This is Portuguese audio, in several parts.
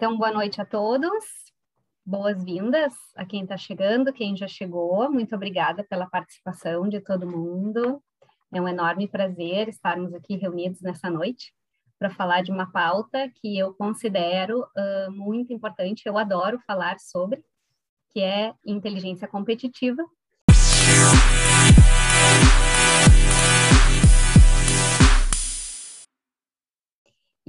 Então, boa noite a todos, boas-vindas a quem está chegando, quem já chegou, muito obrigada pela participação de todo mundo. É um enorme prazer estarmos aqui reunidos nessa noite para falar de uma pauta que eu considero uh, muito importante, eu adoro falar sobre, que é inteligência competitiva.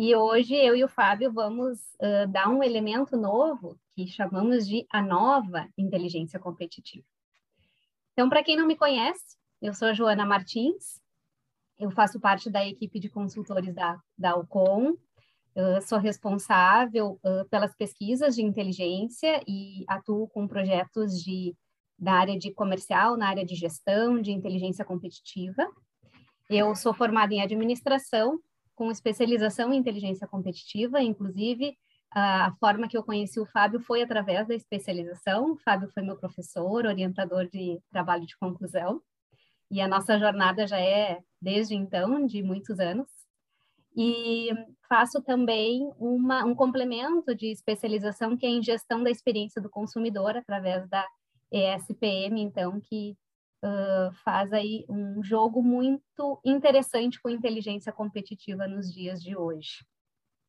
E hoje eu e o Fábio vamos uh, dar um elemento novo que chamamos de a nova inteligência competitiva. Então, para quem não me conhece, eu sou a Joana Martins, eu faço parte da equipe de consultores da, da Alcon, sou responsável uh, pelas pesquisas de inteligência e atuo com projetos de, da área de comercial, na área de gestão, de inteligência competitiva. Eu sou formada em administração com especialização em inteligência competitiva, inclusive a forma que eu conheci o Fábio foi através da especialização. O Fábio foi meu professor, orientador de trabalho de conclusão, e a nossa jornada já é desde então, de muitos anos. E faço também uma, um complemento de especialização que é em gestão da experiência do consumidor através da ESPM, então, que uh, faz aí um jogo muito interessante com inteligência competitiva nos dias de hoje.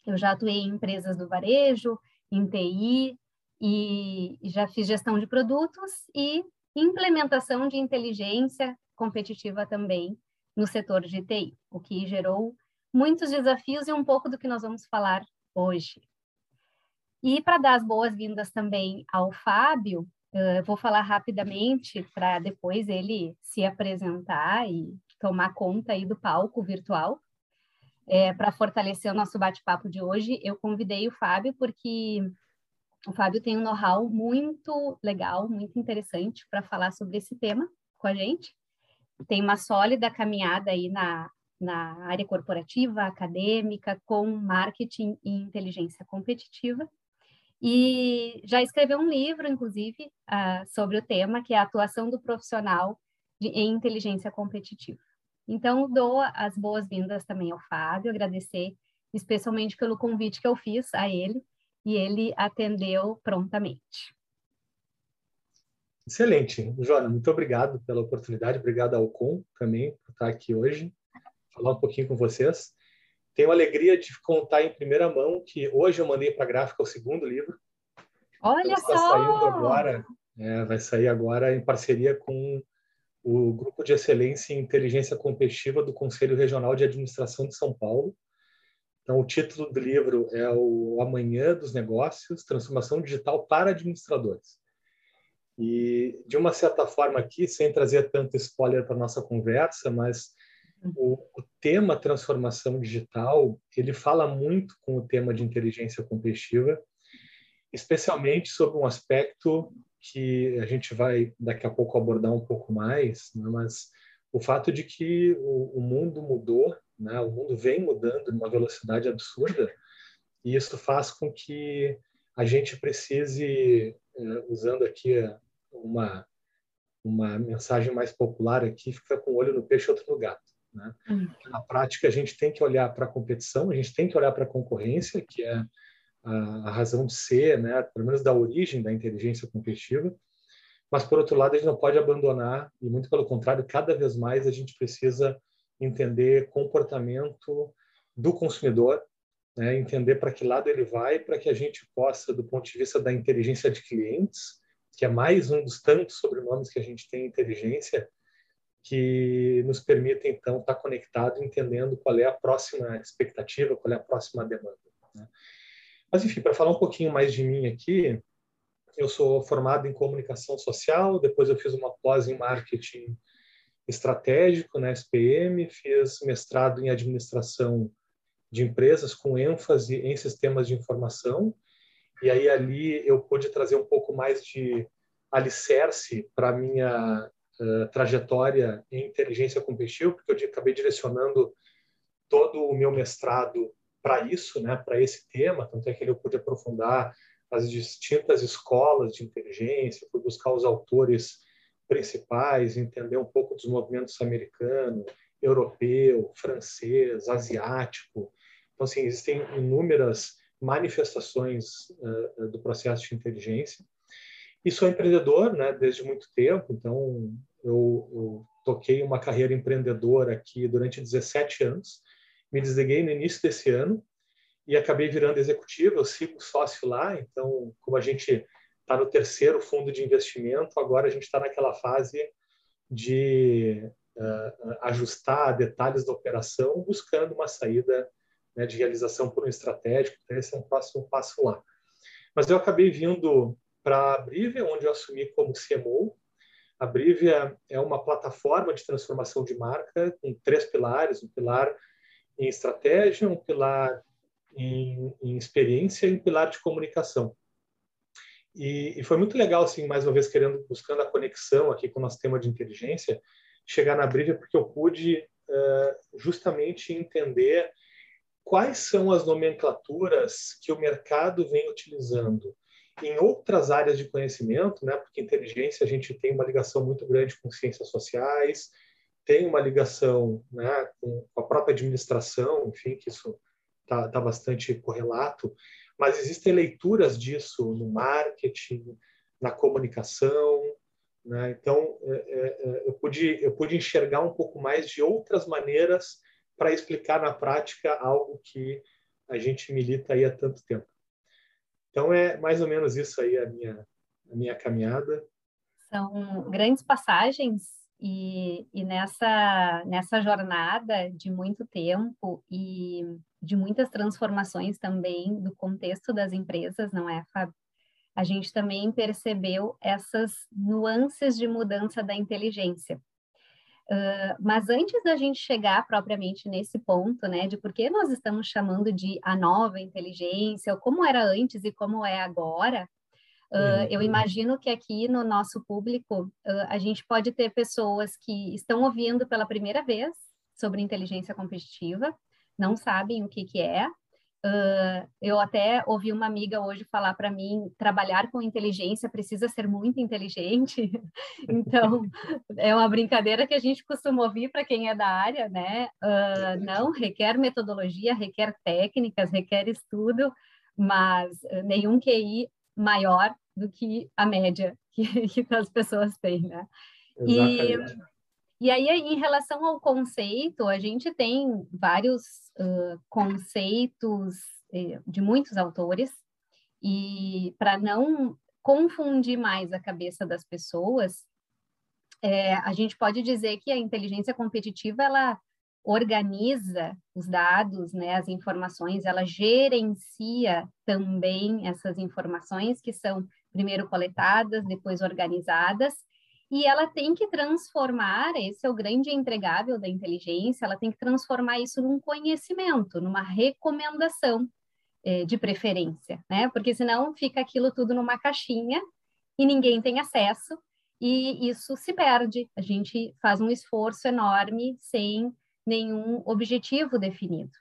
Eu já atuei em empresas do varejo, em TI, e já fiz gestão de produtos e implementação de inteligência competitiva também no setor de TI, o que gerou muitos desafios e um pouco do que nós vamos falar hoje. E para dar as boas-vindas também ao Fábio, Uh, vou falar rapidamente para depois ele se apresentar e tomar conta aí do palco virtual. É, para fortalecer o nosso bate-papo de hoje, eu convidei o Fábio porque o Fábio tem um know-how muito legal, muito interessante para falar sobre esse tema com a gente. Tem uma sólida caminhada aí na, na área corporativa, acadêmica, com marketing e inteligência competitiva. E já escreveu um livro, inclusive, uh, sobre o tema, que é a atuação do profissional de, em inteligência competitiva. Então, dou as boas-vindas também ao Fábio, agradecer especialmente pelo convite que eu fiz a ele, e ele atendeu prontamente. Excelente. Joana, muito obrigado pela oportunidade, obrigado ao Com também por estar aqui hoje, falar um pouquinho com vocês. Tenho a alegria de contar em primeira mão que hoje eu mandei para a gráfica o segundo livro. Olha então, só! saindo agora, é, vai sair agora em parceria com o Grupo de Excelência em Inteligência Competitiva do Conselho Regional de Administração de São Paulo. Então, o título do livro é o Amanhã dos Negócios, Transformação Digital para Administradores. E, de uma certa forma aqui, sem trazer tanto spoiler para nossa conversa, mas o, o, tema transformação digital ele fala muito com o tema de inteligência competitiva, especialmente sobre um aspecto que a gente vai daqui a pouco abordar um pouco mais, né? mas o fato de que o, o mundo mudou, né? o mundo vem mudando numa velocidade absurda, e isso faz com que a gente precise, eh, usando aqui uma uma mensagem mais popular aqui, fica com o olho no peixe outro no gato. Né? Uhum. Na prática, a gente tem que olhar para a competição, a gente tem que olhar para a concorrência, que é a, a, razão de ser, né? pelo menos da origem da inteligência competitiva. Mas, por outro lado, a gente não pode abandonar, e muito pelo contrário, cada vez mais a gente precisa entender comportamento do consumidor, né? entender para que lado ele vai, para que a gente possa, do ponto de vista da inteligência de clientes, que é mais um dos tantos sobrenomes que a gente tem em inteligência, que nos permita, então, estar conectado, entendendo qual é a próxima expectativa, qual é a próxima demanda. Né? Mas, enfim, para falar um pouquinho mais de mim aqui, eu sou formado em comunicação social, depois eu fiz uma pós em marketing estratégico na SPM, fiz mestrado em administração de empresas com ênfase em sistemas de informação, e aí ali eu pude trazer um pouco mais de alicerce para minha uh, trajetória em inteligência competitiva, porque eu acabei direcionando todo o meu mestrado para isso, né, para esse tema, tanto é que eu pude aprofundar as distintas escolas de inteligência, fui buscar os autores principais, entender um pouco dos movimentos americano, europeu, francês, asiático. Então, assim, existem inúmeras manifestações uh, do processo de inteligência. E sou empreendedor né, desde muito tempo, então eu, eu toquei uma carreira empreendedora aqui durante 17 anos. Me desliguei no início desse ano e acabei virando executivo. Eu sigo sócio lá, então, como a gente está no terceiro fundo de investimento, agora a gente está naquela fase de uh, ajustar detalhes da operação, buscando uma saída né, de realização por um estratégico. Então, esse é um próximo passo lá. Mas eu acabei vindo para a Brivia, onde eu assumi como CMO. A Brivia é uma plataforma de transformação de marca com três pilares: um pilar em estratégia, um pilar em, em experiência e um pilar de comunicação. E, e, foi muito legal, assim, mais uma vez querendo buscando a conexão aqui com o nosso tema de inteligência, chegar na Brivia porque eu pude uh, justamente entender quais são as nomenclaturas que o mercado vem utilizando em outras áreas de conhecimento, né? Porque inteligência a gente tem uma ligação muito grande com ciências sociais, tem uma ligação, né, com a própria administração, enfim, que isso está tá bastante correlato. Mas existem leituras disso no marketing, na comunicação, né? Então é, é, é eu pude eu pude enxergar um pouco mais de outras maneiras para explicar na prática algo que a gente milita aí há tanto tempo. Então é mais ou menos isso aí a minha a minha caminhada. São grandes passagens e, e nessa nessa jornada de muito tempo e de muitas transformações também do contexto das empresas, não é, Fábio? A gente também percebeu essas nuances de mudança da inteligência. Uh, mas antes da gente chegar propriamente nesse ponto, né, de por que nós estamos chamando de a nova inteligência, ou como era antes e como é agora, uh, eu imagino que aqui no nosso público uh, a gente pode ter pessoas que estão ouvindo pela primeira vez sobre inteligência competitiva, não sabem o que, que é, Uh, eu até ouvi uma amiga hoje falar para mim: trabalhar com inteligência precisa ser muito inteligente. então, é uma brincadeira que a gente costuma ouvir para quem é da área, né? Uh, não, requer metodologia, requer técnicas, requer estudo, mas nenhum QI maior do que a média que, que as pessoas têm, né? Exatamente. E, e aí, em relação ao conceito, a gente tem vários uh, conceitos uh, de muitos autores, e para não confundir mais a cabeça das pessoas, é, a gente pode dizer que a inteligência competitiva ela organiza os dados, né, as informações, ela gerencia também essas informações que são primeiro coletadas, depois organizadas e ela tem que transformar, esse é o grande entregável da inteligência, ela tem que transformar isso num conhecimento, numa recomendação é, de preferência, né? Porque senão fica aquilo tudo numa caixinha e ninguém tem acesso e isso se perde. A gente faz um esforço enorme sem nenhum objetivo definido.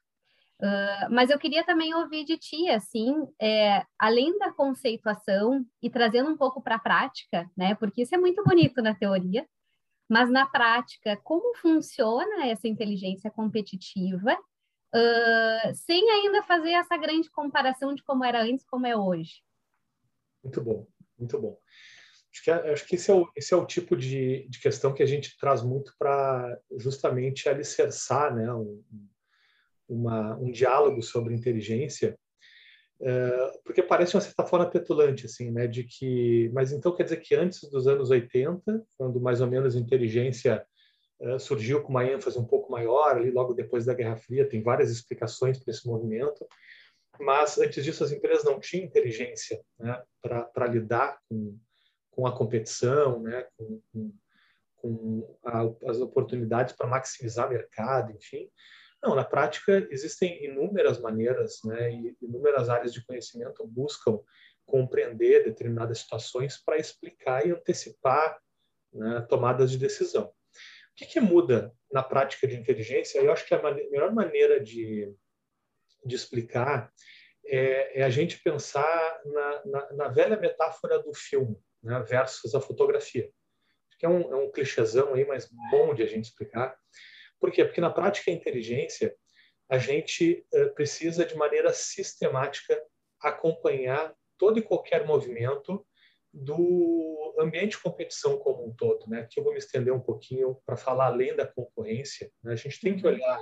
Uh, mas eu queria também ouvir de ti, assim, é, além da conceituação e trazendo um pouco para a prática, né? Porque isso é muito bonito na teoria, mas na prática, como funciona essa inteligência competitiva, uh, sem ainda fazer essa grande comparação de como era antes, como é hoje? Muito bom, muito bom. Acho que, acho que esse, é o, esse é o tipo de, de questão que a gente traz muito para justamente alicerçar né, um, uma, um diálogo sobre inteligência, é, porque parece uma certa forma petulante, assim, né, de que, mas então quer dizer que antes dos anos 80, quando mais ou menos a inteligência é, surgiu com uma ênfase um pouco maior, ali logo depois da Guerra Fria, tem várias explicações para esse movimento, mas antes disso as empresas não tinham inteligência né, para lidar com, com a competição, né, com, com, com a, as oportunidades para maximizar mercado, enfim. Não, na prática existem inúmeras maneiras, né, e inúmeras áreas de conhecimento buscam compreender determinadas situações para explicar e antecipar né, tomadas de decisão. O que, que, muda na prática de inteligência? Eu acho que a melhor maneira de, de explicar é, é, a gente pensar na, na, na, velha metáfora do filme né, versus a fotografia. Que é um, é um clichêzão aí, mas bom de a gente explicar. Por quê? Porque na prática a inteligência, a gente uh, precisa, de maneira sistemática, acompanhar todo e qualquer movimento do ambiente de competição como um todo, né? Que eu vou me estender um pouquinho para falar além da concorrência. Né? A gente tem que olhar,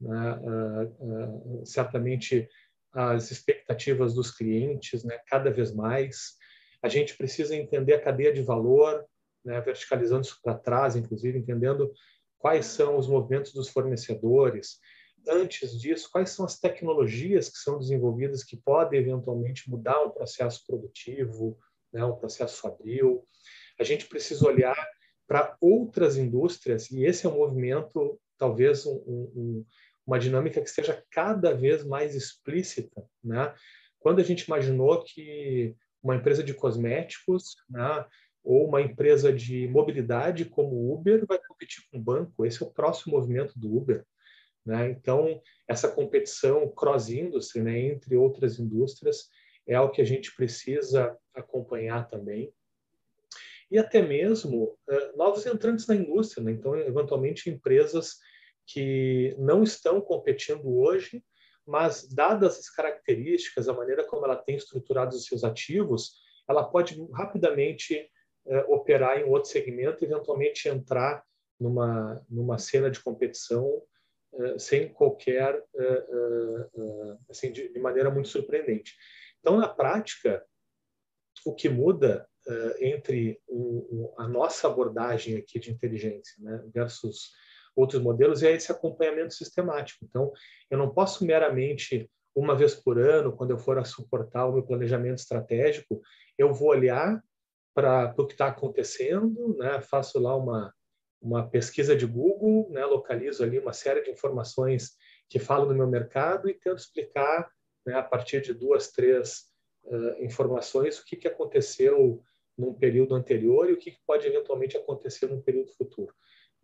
né, uh, uh, certamente, as expectativas dos clientes, né? Cada vez mais, a gente precisa entender a cadeia de valor, né? Verticalizando isso para trás, inclusive entendendo quais são os movimentos dos fornecedores. Antes disso, quais são as tecnologias que são desenvolvidas que podem eventualmente mudar um processo produtivo, né, um processo fabril. A gente precisa olhar para outras indústrias, e esse é um movimento, talvez um, um, uma dinâmica que seja cada vez mais explícita. Né? Quando a gente imaginou que uma empresa de cosméticos né, ou uma empresa de mobilidade como o Uber vai competir com o banco, esse é o próximo movimento do Uber. Né? Então, essa competição cross-industry né, entre outras indústrias é algo que a gente precisa acompanhar também. E até mesmo uh, novos entrantes na indústria, né? então, eventualmente, empresas que não estão competindo hoje, mas, dadas as características, a maneira como ela tem estruturado os seus ativos, ela pode rapidamente operar em outro segmento, eventualmente entrar numa, numa cena de competição uh, sem qualquer, assim, de, de maneira muito surpreendente. Então, na prática, o que muda entre o, a nossa abordagem aqui de inteligência né, versus outros modelos é esse acompanhamento sistemático. Então, eu não posso meramente, uma vez por ano, quando eu for a suportar o meu planejamento estratégico, eu vou olhar para o que está acontecendo, né, faço lá uma, uma pesquisa de Google, né, localizo ali uma série de informações que falam do meu mercado e tento explicar né, a partir de duas, três uh, informações, o que, que aconteceu num período anterior e o que, que pode eventualmente acontecer num período futuro.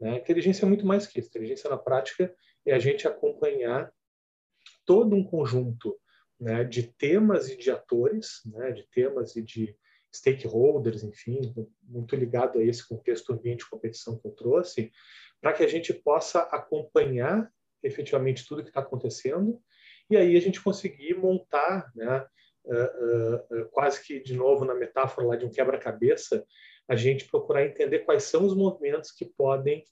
Né? Inteligência é muito mais que isso. Inteligência na prática é a gente acompanhar todo um conjunto né, de temas e de atores, né, de temas e de stakeholders, enfim, muito ligado a esse contexto ambiente de competição que eu trouxe, para que a gente possa acompanhar efetivamente tudo que está acontecendo e aí a gente conseguir montar, né, uh, uh, quase que de novo na metáfora lá de um quebra-cabeça, a gente procurar entender quais são os movimentos que podem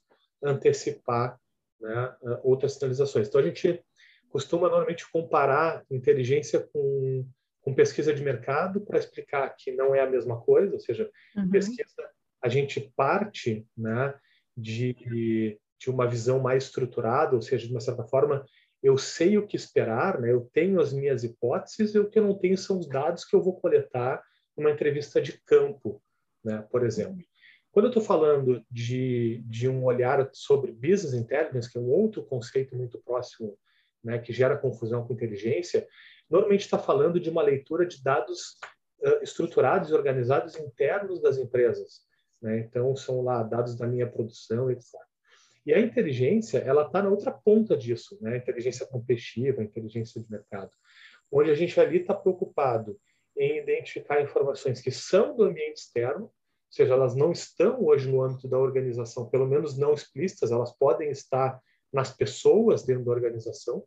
antecipar né, outras sinalizações. Então a gente costuma normalmente comparar inteligência com, com pesquisa de mercado para explicar que não é a mesma coisa, ou seja, uhum. pesquisa a gente parte né, de, de uma visão mais estruturada, ou seja, de uma certa forma eu sei o que esperar, né? eu tenho as minhas hipóteses e o que eu não tenho são os dados que eu vou coletar numa entrevista de campo, né? por exemplo. Quando eu estou falando de, de um olhar sobre business intelligence, que é um outro conceito muito próximo, né, que gera confusão com inteligência, normalmente está falando de uma leitura de dados uh, estruturados e organizados internos das empresas. Né? Então, são lá dados da minha produção, etc. E a inteligência, ela está na outra ponta disso, né? Inteligência competitiva, inteligência de mercado, onde a gente ali está preocupado em identificar informações que são do ambiente externo, ou seja, elas não estão hoje no âmbito da organização, pelo menos não explícitas, elas podem estar nas pessoas dentro da organização,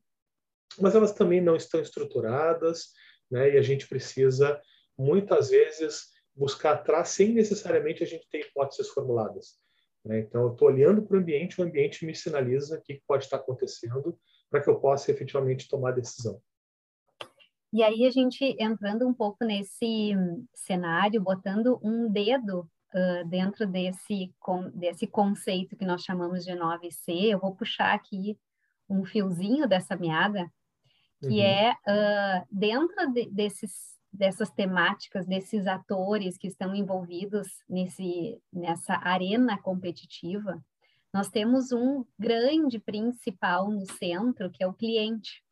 mas elas também não estão estruturadas, né? E a gente precisa muitas vezes buscar atrás sem necessariamente a gente ter hipóteses formuladas. Né? Então, eu estou olhando para o ambiente, o ambiente me sinaliza o que pode estar acontecendo para que eu possa efetivamente tomar decisão. E aí a gente entrando um pouco nesse cenário, botando um dedo uh, dentro desse, com, desse conceito que nós chamamos de 9C, eu vou puxar aqui um fiozinho dessa meada, que uhum. é uh, dentro de, desses dessas temáticas, desses atores que estão envolvidos nesse, nessa arena competitiva, nós temos um grande principal no centro, que é o cliente,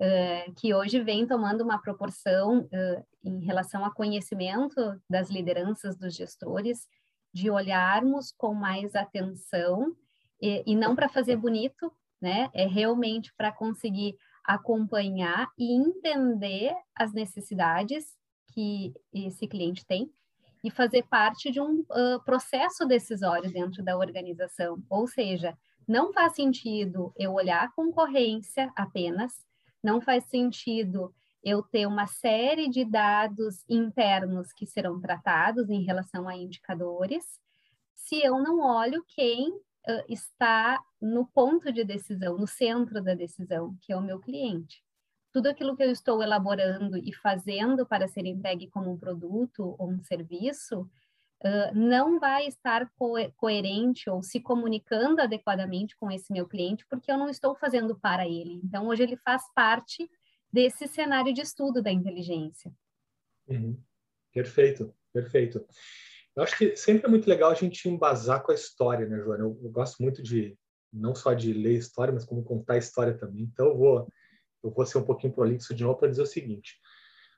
uh, que hoje vem tomando uma proporção uh, em relação a conhecimento das lideranças dos gestores, de olharmos com mais atenção, e, e não para fazer bonito, né? É realmente para conseguir acompanhar e entender as necessidades que esse cliente tem e fazer parte de um uh, processo decisório dentro da organização, ou seja, Não faz sentido eu olhar a concorrência apenas, não faz sentido eu ter uma série de dados internos que serão tratados em relação a indicadores, se eu não olho quem uh, está no ponto de decisão, no centro da decisão, que é o meu cliente. Tudo aquilo que eu estou elaborando e fazendo para ser entregue como um produto ou um serviço, Uh, não vai estar co coerente ou se comunicando adequadamente com esse meu cliente, porque eu não estou fazendo para ele. Então, hoje ele faz parte desse cenário de estudo da inteligência. Uhum. Perfeito, perfeito. Eu acho que sempre é muito legal a gente embasar com a história, né, Joana? Eu, eu gosto muito de, não só de ler história, mas como contar história também. Então, eu vou, eu vou ser um pouquinho prolixo de novo para dizer o seguinte.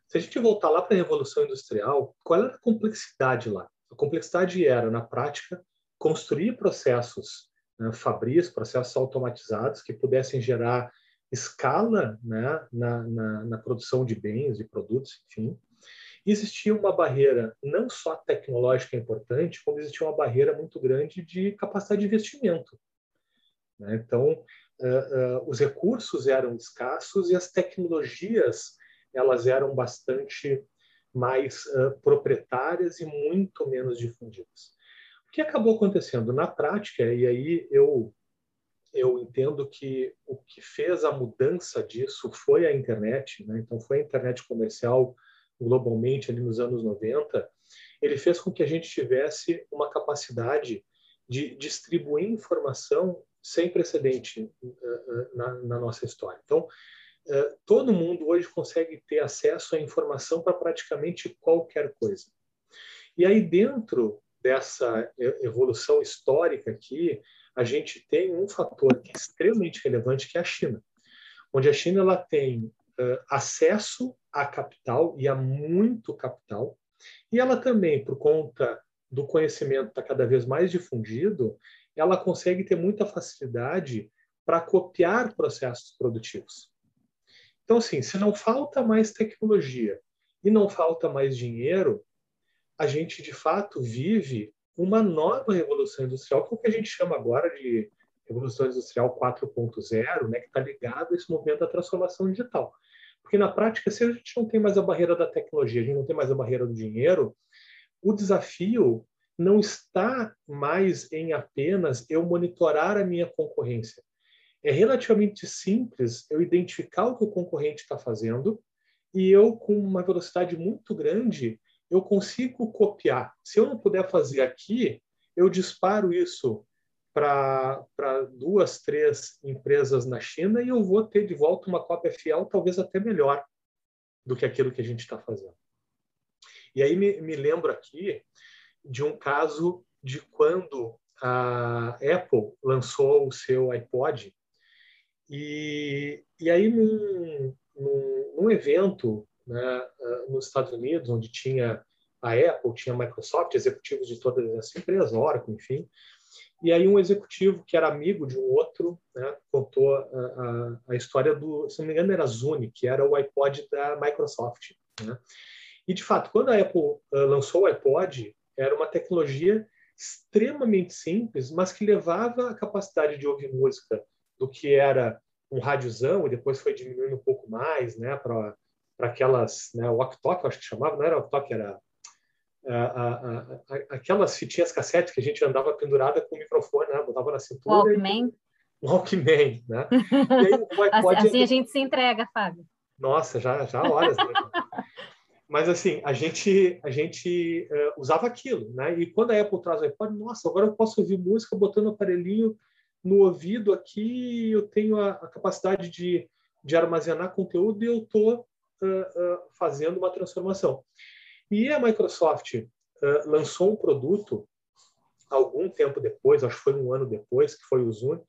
Se a gente voltar lá para a Revolução Industrial, qual era a complexidade lá? A complexidade era, na prática, construir processos né, fabris, processos automatizados que pudessem gerar escala né, na, na, na, produção de bens, de produtos, enfim. Existia uma barreira não só tecnológica importante, como existia uma barreira muito grande de capacidade de investimento. Né? Então, uh, uh, os recursos eram escassos e as tecnologias elas eram bastante mais uh, proprietárias e muito menos difundidas. O que acabou acontecendo na prática, e aí eu eu entendo que o que fez a mudança disso foi a internet, né? então foi a internet comercial globalmente ali nos anos 90, ele fez com que a gente tivesse uma capacidade de distribuir informação sem precedente uh, na, na, nossa história. Então, uh, todo mundo hoje consegue ter acesso à informação para praticamente qualquer coisa. E aí, dentro dessa evolução histórica aqui, a gente tem um fator é extremamente relevante, que é a China, onde a China ela tem acesso a capital e a muito capital, e ela também, por conta do conhecimento está cada vez mais difundido, ela consegue ter muita facilidade para copiar processos produtivos. Então, assim, se não falta mais tecnologia e não falta mais dinheiro, a gente de fato vive uma nova revolução industrial, que é o que a gente chama agora de revolução industrial 4.0, né, que está ligado a esse movimento da transformação digital. Porque na prática, se a gente não tem mais a barreira da tecnologia, a gente não tem mais a barreira do dinheiro, o desafio não está mais em apenas eu monitorar a minha concorrência. É relativamente simples eu identificar o que o concorrente está fazendo e eu, com uma velocidade muito grande, eu consigo copiar. Se eu não puder fazer aqui, eu disparo isso para duas, três empresas na China e eu vou ter de volta uma cópia fiel, talvez até melhor do que aquilo que a gente está fazendo. E aí me, me lembro aqui de um caso de quando a Apple lançou o seu iPod e, e aí num, num, num evento né, ah, nos Estados Unidos, onde tinha a Apple, tinha a Microsoft, executivos de todas as empresas, Oracle, enfim. E aí um executivo que era amigo de um outro né, contou a, a, a, história do, se não me engano, era Zune, que era o iPod da Microsoft. Né? E, de fato, quando a Apple uh, lançou o iPod, era uma tecnologia extremamente simples, mas que levava a capacidade de ouvir música do que era um rádiozão, e depois foi diminuindo um pouco mais, né, para aquelas, né, walk-talk, acho que chamava, não era walk-talk, era a, a, a, aquelas fitinhas cassete que a gente andava pendurada com o microfone, né, botava na cintura. Walkman. E... Walkman, né? Aí, assim, assim a gente se entrega, Fábio. Nossa, já, já horas. Né? Mas assim, a gente a gente uh, usava aquilo, né? E quando a Apple traz o iPod, nossa, agora eu posso ouvir música botando o aparelhinho no ouvido aqui, eu tenho a, a capacidade de, de armazenar conteúdo e eu estou uh, fazendo uma transformação. E a Microsoft lançou um produto algum tempo depois, acho que foi um ano depois, que foi o Zoom,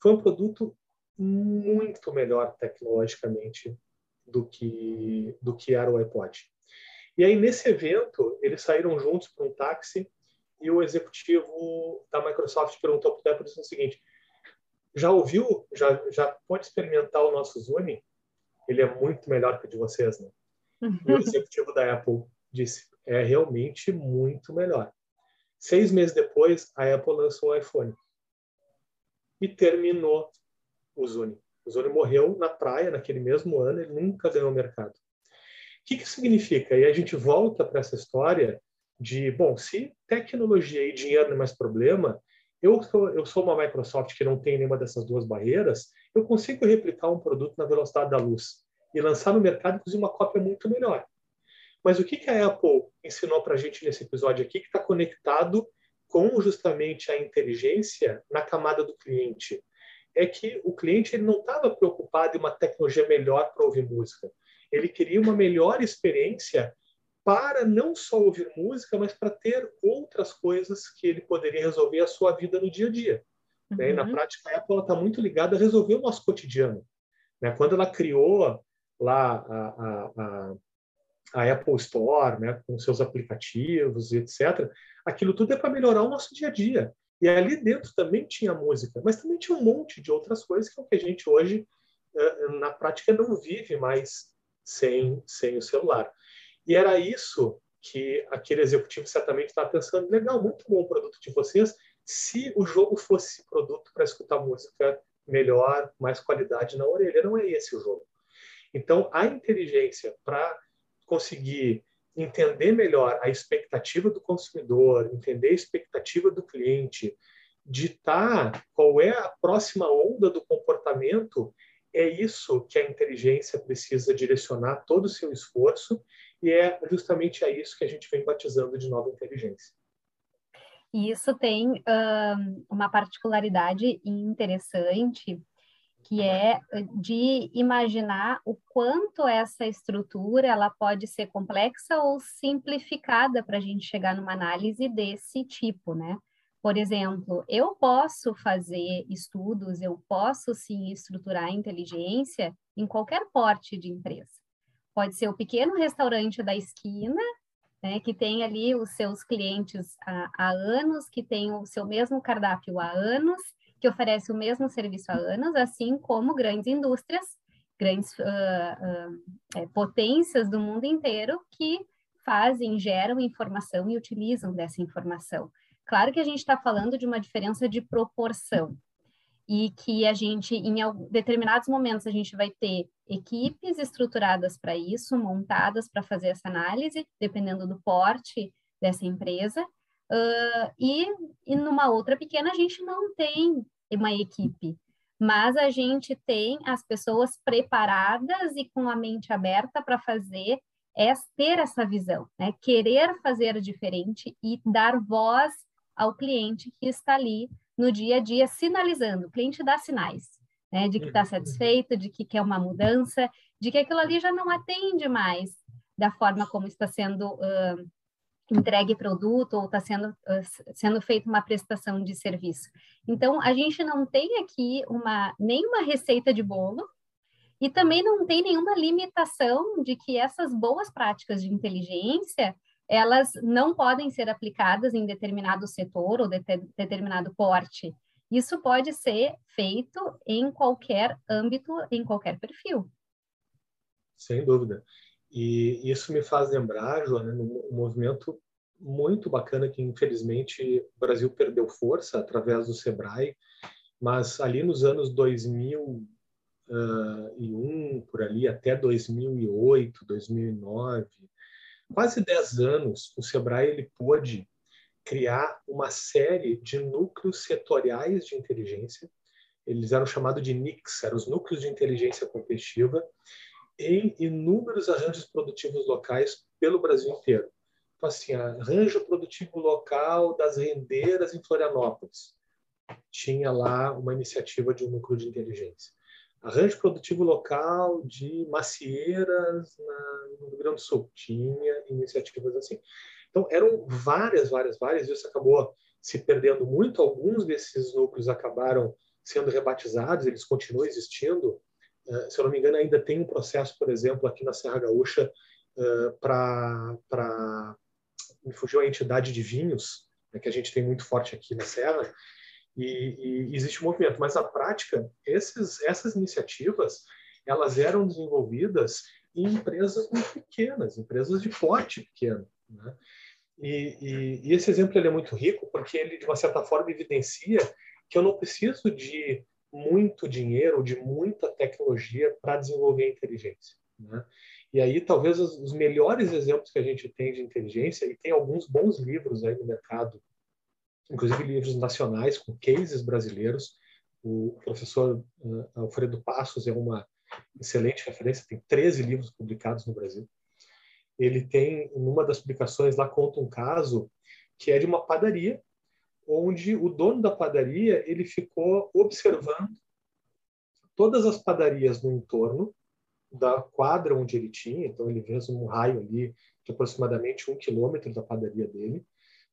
foi um produto muito melhor tecnologicamente do que do que era o iPod. E aí nesse evento eles saíram juntos para um táxi e o executivo da Microsoft perguntou para o Apple o seguinte: já ouviu, já já pode experimentar o nosso Zoom? ele é muito melhor que o de vocês, né? E o executivo da Apple disse, é realmente muito melhor. Seis meses depois, a Apple lançou o iPhone. e terminou o Zuni. O Zuni morreu na praia naquele mesmo ano, ele nunca ganhou mercado. O que, que significa? E a gente volta para essa história de, bom, se tecnologia e dinheiro não é mais problema, eu sou, eu sou uma Microsoft que não tem nenhuma dessas duas barreiras, eu consigo replicar um produto na velocidade da luz e lançar no mercado, inclusive, uma cópia muito melhor. Mas o que, que a Apple ensinou para a gente nesse episódio aqui, que está conectado com justamente a inteligência na camada do cliente? É que o cliente ele não estava preocupado em uma tecnologia melhor para ouvir música. Ele queria uma melhor experiência para não só ouvir música, mas para ter outras coisas que ele poderia resolver a sua vida no dia a dia. Uhum. Né? E na uhum. prática, a Apple está muito ligada a resolver o nosso cotidiano. Né? Quando ela criou lá a, a, a, a Apple Store, né? com seus aplicativos e etc., aquilo tudo é para melhorar o nosso dia a dia. E ali dentro também tinha música, mas também tinha um monte de outras coisas que é o que a gente hoje, eh, na prática, não vive mais sem, sem o celular. E era isso que aquele executivo certamente estava pensando: legal, muito bom o produto de vocês. Se o jogo fosse produto para escutar música melhor, mais qualidade na orelha, não é esse o jogo. Então, a inteligência para conseguir entender melhor a expectativa do consumidor, entender a expectativa do cliente, ditar qual é a próxima onda do comportamento, é isso que a inteligência precisa direcionar todo o seu esforço e é justamente a isso que a gente vem batizando de nova inteligência. E isso tem um, uma particularidade interessante, que é de imaginar o quanto essa estrutura ela pode ser complexa ou simplificada para a gente chegar numa análise desse tipo, né? Por exemplo, eu posso fazer estudos, eu posso sim estruturar a inteligência em qualquer porte de empresa. Pode ser o pequeno restaurante da esquina, né, que tem ali os seus clientes há, há, anos, que tem o seu mesmo cardápio há anos, que oferece o mesmo serviço há anos, assim como grandes indústrias, grandes uh, uh, é, potências do mundo inteiro que fazem, geram informação e utilizam dessa informação. Claro que a gente está falando de uma diferença de proporção, e que a gente, em determinados momentos, a gente vai ter equipes estruturadas para isso, montadas para fazer essa análise, dependendo do porte dessa empresa, uh, e, e numa outra pequena a gente não tem uma equipe, mas a gente tem as pessoas preparadas e com a mente aberta para fazer é ter essa visão, né? querer fazer diferente e dar voz ao cliente que está ali no dia a dia, sinalizando. O cliente dá sinais, né, de que está satisfeito, de que quer uma mudança, de que aquilo ali já não atende mais da forma como está sendo uh, entregue produto ou está sendo, uh, sendo feita uma prestação de serviço. Então, a gente não tem aqui uma, nenhuma receita de bolo, e também não tem nenhuma limitação de que essas boas práticas de inteligência elas não podem ser aplicadas em determinado setor ou de determinado porte. Isso pode ser feito em qualquer âmbito, em qualquer perfil. Sem dúvida. E isso me faz lembrar, Joana, um movimento muito bacana que, infelizmente, o Brasil perdeu força através do SEBRAE, mas ali nos anos 2001, por ali, até 2008, 2009, quase 10 anos, o Sebrae ele pôde criar uma série de núcleos setoriais de inteligência. Eles eram chamados de NICs, eram os núcleos de inteligência competitiva, em inúmeros arranjos produtivos locais pelo Brasil inteiro. Então, assim, arranjo produtivo local das rendeiras em Florianópolis. Tinha lá uma iniciativa de um núcleo de inteligência arranjo produtivo local de macieiras na, no Rio Grande do Sul. Tinha iniciativas assim. Então, eram várias, várias, várias, e isso acabou se perdendo muito. Alguns desses núcleos acabaram sendo rebatizados, eles continuam existindo. Uh, se eu não me engano, ainda tem um processo, por exemplo, aqui na Serra Gaúcha, uh, para. Me fugiu a entidade de vinhos, né, que a gente tem muito forte aqui na Serra, e, e existe um movimento. Mas na prática, esses, essas iniciativas elas eram desenvolvidas em empresas muito pequenas, empresas de porte pequeno. Né? E, e, e, esse exemplo ele é muito rico porque ele, de uma certa forma, evidencia que eu não preciso de muito dinheiro, de muita tecnologia para desenvolver inteligência. Né? E aí, talvez os, os, melhores exemplos que a gente tem de inteligência, e tem alguns bons livros aí no mercado, inclusive livros nacionais com cases brasileiros. O professor uh, Alfredo Passos é uma excelente referência, tem 13 livros publicados no Brasil. Ele tem, numa das publicações lá, conta um caso que é de uma padaria, onde o dono da padaria ele ficou observando todas as padarias no entorno da quadra onde ele tinha, então ele fez um raio ali de aproximadamente um quilômetro da padaria dele,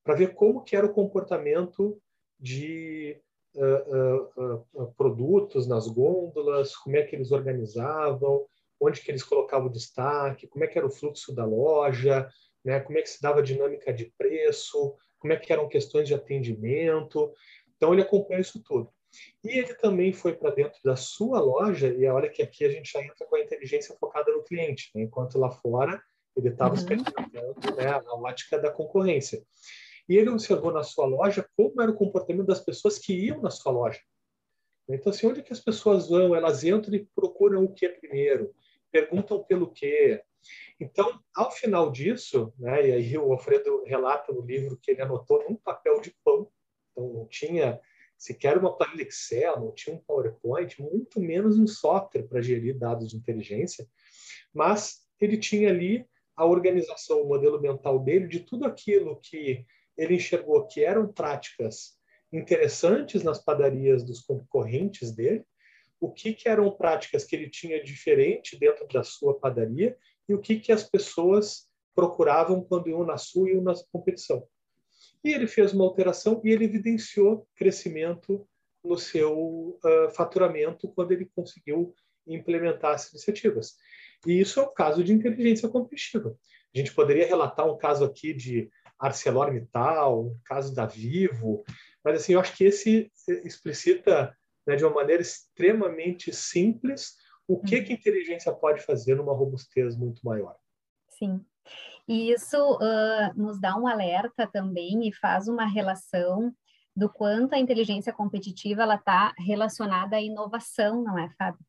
para ver como que era o comportamento de uh, uh, uh, produtos nas gôndolas, como é que eles organizavam, onde que eles colocavam destaque, como é que era o fluxo da loja, né, como é que se dava a dinâmica de preço, como é que eram questões de atendimento. Então ele acompanhou isso tudo. E ele também foi para dentro da sua loja, e olha que aqui a gente já entra com a inteligência focada no cliente, né? enquanto lá fora ele estava uhum. experimentando né, a ótica da concorrência. E ele observou na sua loja como era o comportamento das pessoas que iam na sua loja. Então, assim, onde que as pessoas vão? Elas entram e procuram o que primeiro? Perguntam pelo quê? Então, ao final disso, né, e aí o Alfredo relata no livro que ele anotou num papel de pão, então não tinha sequer uma planilha Excel, não tinha um PowerPoint, muito menos um software para gerir dados de inteligência, mas ele tinha ali a organização, o modelo mental dele de tudo aquilo que ele enxergou que eram práticas interessantes nas padarias dos concorrentes dele, o que, que eram práticas que ele tinha diferente dentro da sua padaria e o que, que as pessoas procuravam quando iam na sua e iam na competição. E ele fez uma alteração e ele evidenciou crescimento no seu uh, faturamento quando ele conseguiu implementar as iniciativas. E isso é o caso de inteligência competitiva. A gente poderia relatar um caso aqui de ArcelorMittal, um caso da Vivo, mas assim, eu acho que esse explicita né, de uma maneira extremamente simples o que, uhum. que a inteligência pode fazer numa robustez muito maior. Sim. E isso uh, nos dá um alerta também e faz uma relação do quanto a inteligência competitiva ela está relacionada à inovação, não é, Fábio?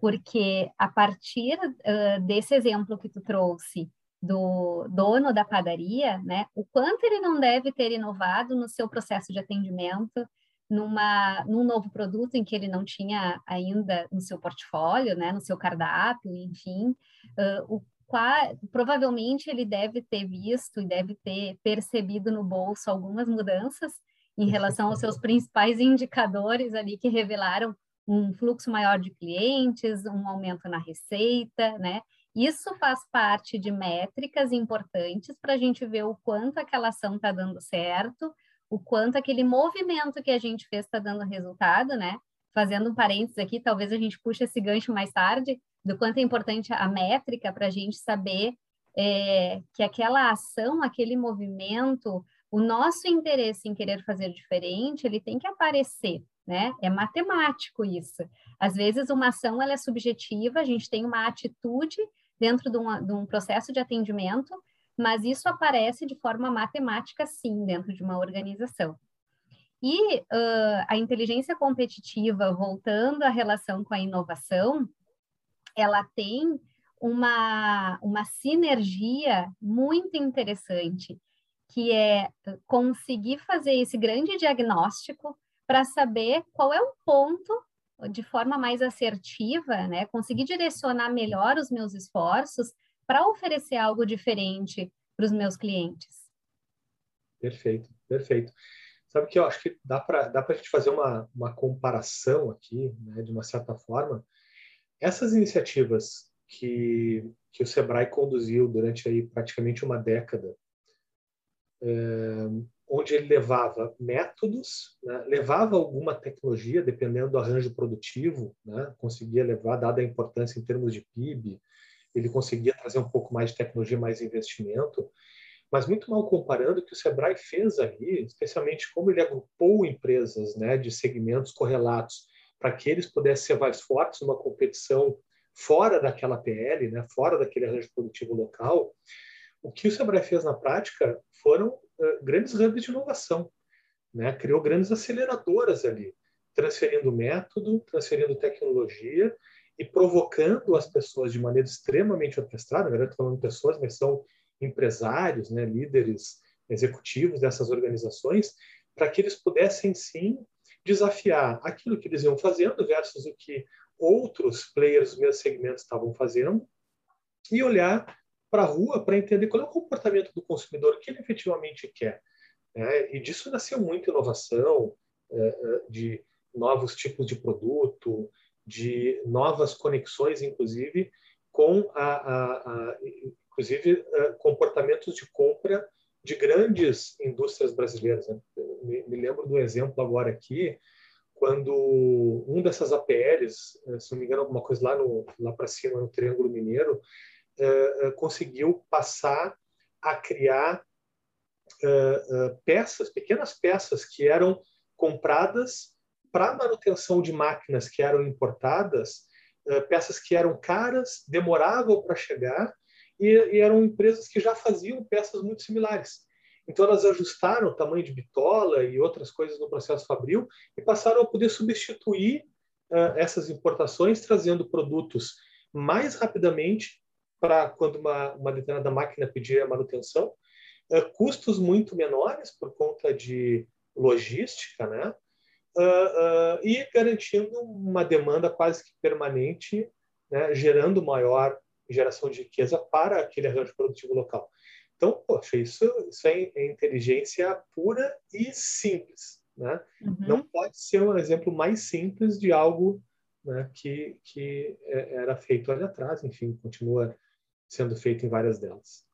Porque a partir uh, desse exemplo que tu trouxe do dono da padaria, né, o quanto ele não deve ter inovado no seu processo de atendimento, numa, num novo produto em que ele não tinha ainda no seu portfólio, né, no seu cardápio, enfim, uh, o qual, provavelmente ele deve ter visto e deve ter percebido no bolso algumas mudanças em relação aos seus principais indicadores ali que revelaram um fluxo maior de clientes, um aumento na receita, né? Isso faz parte de métricas importantes para a gente ver o quanto aquela ação está dando certo, o quanto aquele movimento que a gente fez está dando resultado, né? Fazendo um parênteses aqui, talvez a gente puxe esse gancho mais tarde, do quanto é importante a métrica para a gente saber é, que aquela ação, aquele movimento, o nosso interesse em querer fazer diferente, ele tem que aparecer, né? É matemático isso. Às vezes uma ação ela é subjetiva, a gente tem uma atitude dentro de, de um processo de atendimento mas isso aparece de forma matemática, sim, dentro de uma organização. E uh, a inteligência competitiva, voltando à relação com a inovação, ela tem uma, uma sinergia muito interessante, que é conseguir fazer esse grande diagnóstico para saber qual é o ponto de forma mais assertiva, né? Conseguir direcionar melhor os meus esforços para oferecer algo diferente para os meus clientes. Perfeito, perfeito. Sabe que eu acho que dá para dá a gente fazer uma, uma comparação aqui, né, de uma certa forma. Essas iniciativas que, que o Sebrae conduziu durante aí praticamente uma década, é, onde ele levava métodos, né, levava alguma tecnologia, dependendo do arranjo produtivo, né, conseguia levar, dada a importância em termos de PIB, ele conseguia trazer um pouco mais de tecnologia, mais investimento, mas muito mal comparando o que o Sebrae fez ali, especialmente como ele agrupou empresas né, de segmentos correlatos para que eles pudessem ser mais fortes numa competição fora daquela PL, né, fora daquele arranjo produtivo local, o que o Sebrae fez na prática foram uh, grandes hubs de inovação. né? criou grandes aceleradoras ali, transferindo método, transferindo tecnologia e provocando as pessoas de maneira extremamente orquestrada. Na verdade, estou falando de pessoas, mas são empresários, né? líderes executivos dessas organizações, para que eles pudessem sim desafiar aquilo que eles iam fazendo versus o que outros players do mesmo segmento estavam fazendo e olhar para a rua para entender qual é o comportamento do consumidor, o que ele efetivamente quer. Né? E disso nasceu muita inovação, é, é, de novos tipos de produto, de novas conexões, inclusive, com a, a, a inclusive é, comportamentos de compra de grandes indústrias brasileiras. Né? Me, me, lembro do exemplo agora aqui, quando um dessas APLs, se não me engano, alguma coisa lá, no, lá para cima, no Triângulo Mineiro, eh, eh, conseguiu passar a criar eh, peças, pequenas peças que eram compradas para manutenção de máquinas que eram importadas, peças que eram caras, demoravam para chegar e, e, eram empresas que já faziam peças muito similares. Então elas ajustaram o tamanho de bitola e outras coisas no processo fabril e passaram a poder substituir uh, essas importações, trazendo produtos mais rapidamente para quando uma, uma determinada máquina pedir a manutenção, é, custos muito menores por conta de logística, né? Uh, uh, e garantindo uma demanda quase que permanente, né? gerando maior geração de riqueza para aquele arranjo produtivo local. Então, poxa, isso, isso é, é inteligência pura e simples. Né? Uhum. Não pode ser um exemplo mais simples de algo né, que, que é, era feito ali atrás, enfim, continua sendo feito em várias delas.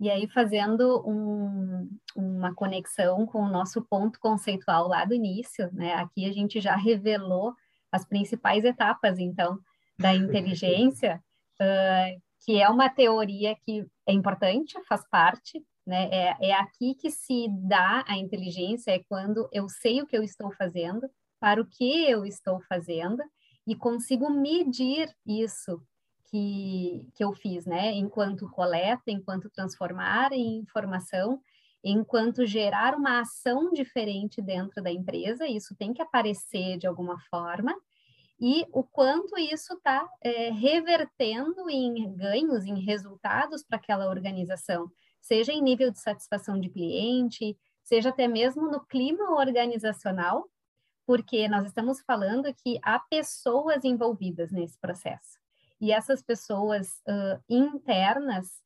E aí, fazendo um, uma conexão com o nosso ponto conceitual lá do início, né? Aqui a gente já revelou as principais etapas, então, da inteligência, uh, que é uma teoria que é importante, faz parte, né? É, é aqui que se dá a inteligência, é quando eu sei o que eu estou fazendo, para o que eu estou fazendo, e consigo medir isso que, que eu fiz, né? Enquanto coleta, enquanto transformar em informação, enquanto gerar uma ação diferente dentro da empresa, isso tem que aparecer de alguma forma, e o quanto isso está é, revertendo em ganhos, em resultados para aquela organização, seja em nível de satisfação de cliente, seja até mesmo no clima organizacional, porque nós estamos falando que há pessoas envolvidas nesse processo e essas pessoas uh, internas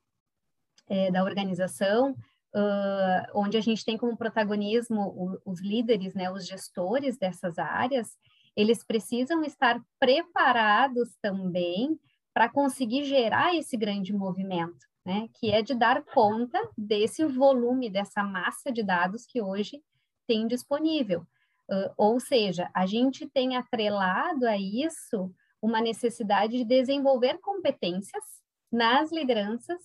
é, da organização, uh, onde a gente tem como protagonismo o, os líderes, né, os gestores dessas áreas, eles precisam estar preparados também para conseguir gerar esse grande movimento, né, que é de dar conta desse volume, dessa massa de dados que hoje tem disponível. Uh, ou seja, a gente tem atrelado a isso uma necessidade de desenvolver competências nas lideranças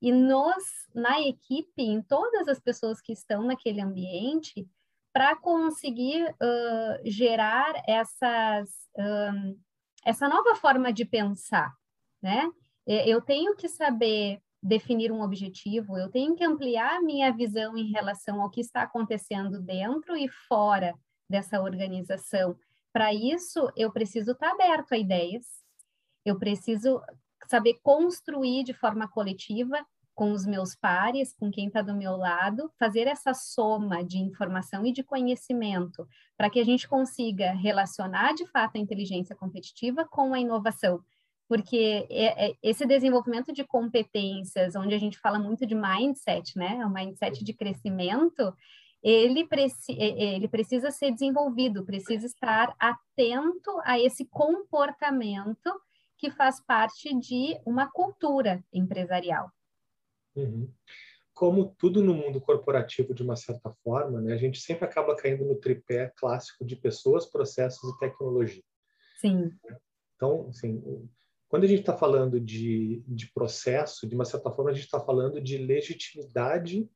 e nos, na equipe, em todas as pessoas que estão naquele ambiente, para conseguir uh, gerar essas, um, essa nova forma de pensar, né? Eu tenho que saber definir um objetivo, eu tenho que ampliar minha visão em relação ao que está acontecendo dentro e fora dessa organização. Para isso, eu preciso estar tá aberto a ideias, eu preciso saber construir de forma coletiva com os meus pares, com quem está do meu lado, fazer essa soma de informação e de conhecimento para que a gente consiga relacionar de fato a inteligência competitiva com a inovação. Porque é, é, esse desenvolvimento de competências, onde a gente fala muito de mindset, né? O mindset de crescimento, ele, preci ele precisa ser desenvolvido, precisa estar atento a esse comportamento que faz parte de uma cultura empresarial. Uhum. Como tudo no mundo corporativo, de uma certa forma, né, a gente sempre acaba caindo no tripé clássico de pessoas, processos e tecnologia. Sim. Então, assim, quando a gente está falando de, de processo, de uma certa forma, a gente está falando de legitimidade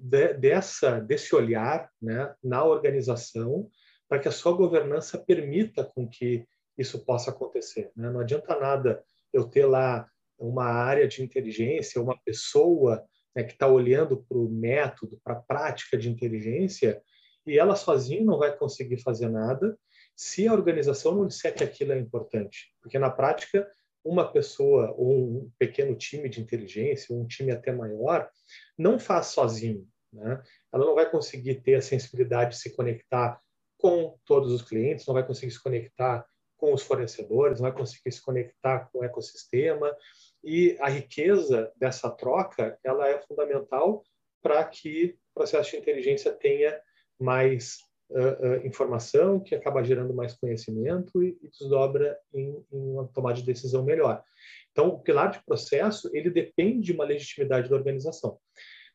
de, dessa desse olhar né, na organização para que a sua governança permita com que isso possa acontecer. Né? Não adianta nada eu ter lá uma área de inteligência, uma pessoa né, que está olhando para o método, para a prática de inteligência e ela sozinha não vai conseguir fazer nada se a organização não disser que aquilo é importante. Porque, na prática, uma pessoa ou um pequeno time de inteligência, um time até maior, não faz sozinho. Né? Ela não vai conseguir ter a sensibilidade de se conectar com todos os clientes, não vai conseguir se conectar com os fornecedores, não vai conseguir se conectar com o ecossistema. E a riqueza dessa troca, ela é fundamental para que o processo de inteligência tenha mais uh, uh, informação, que acaba gerando mais conhecimento e, e desdobra em, em, uma tomada de decisão melhor. Então, o pilar de processo, ele depende de uma legitimidade da organização.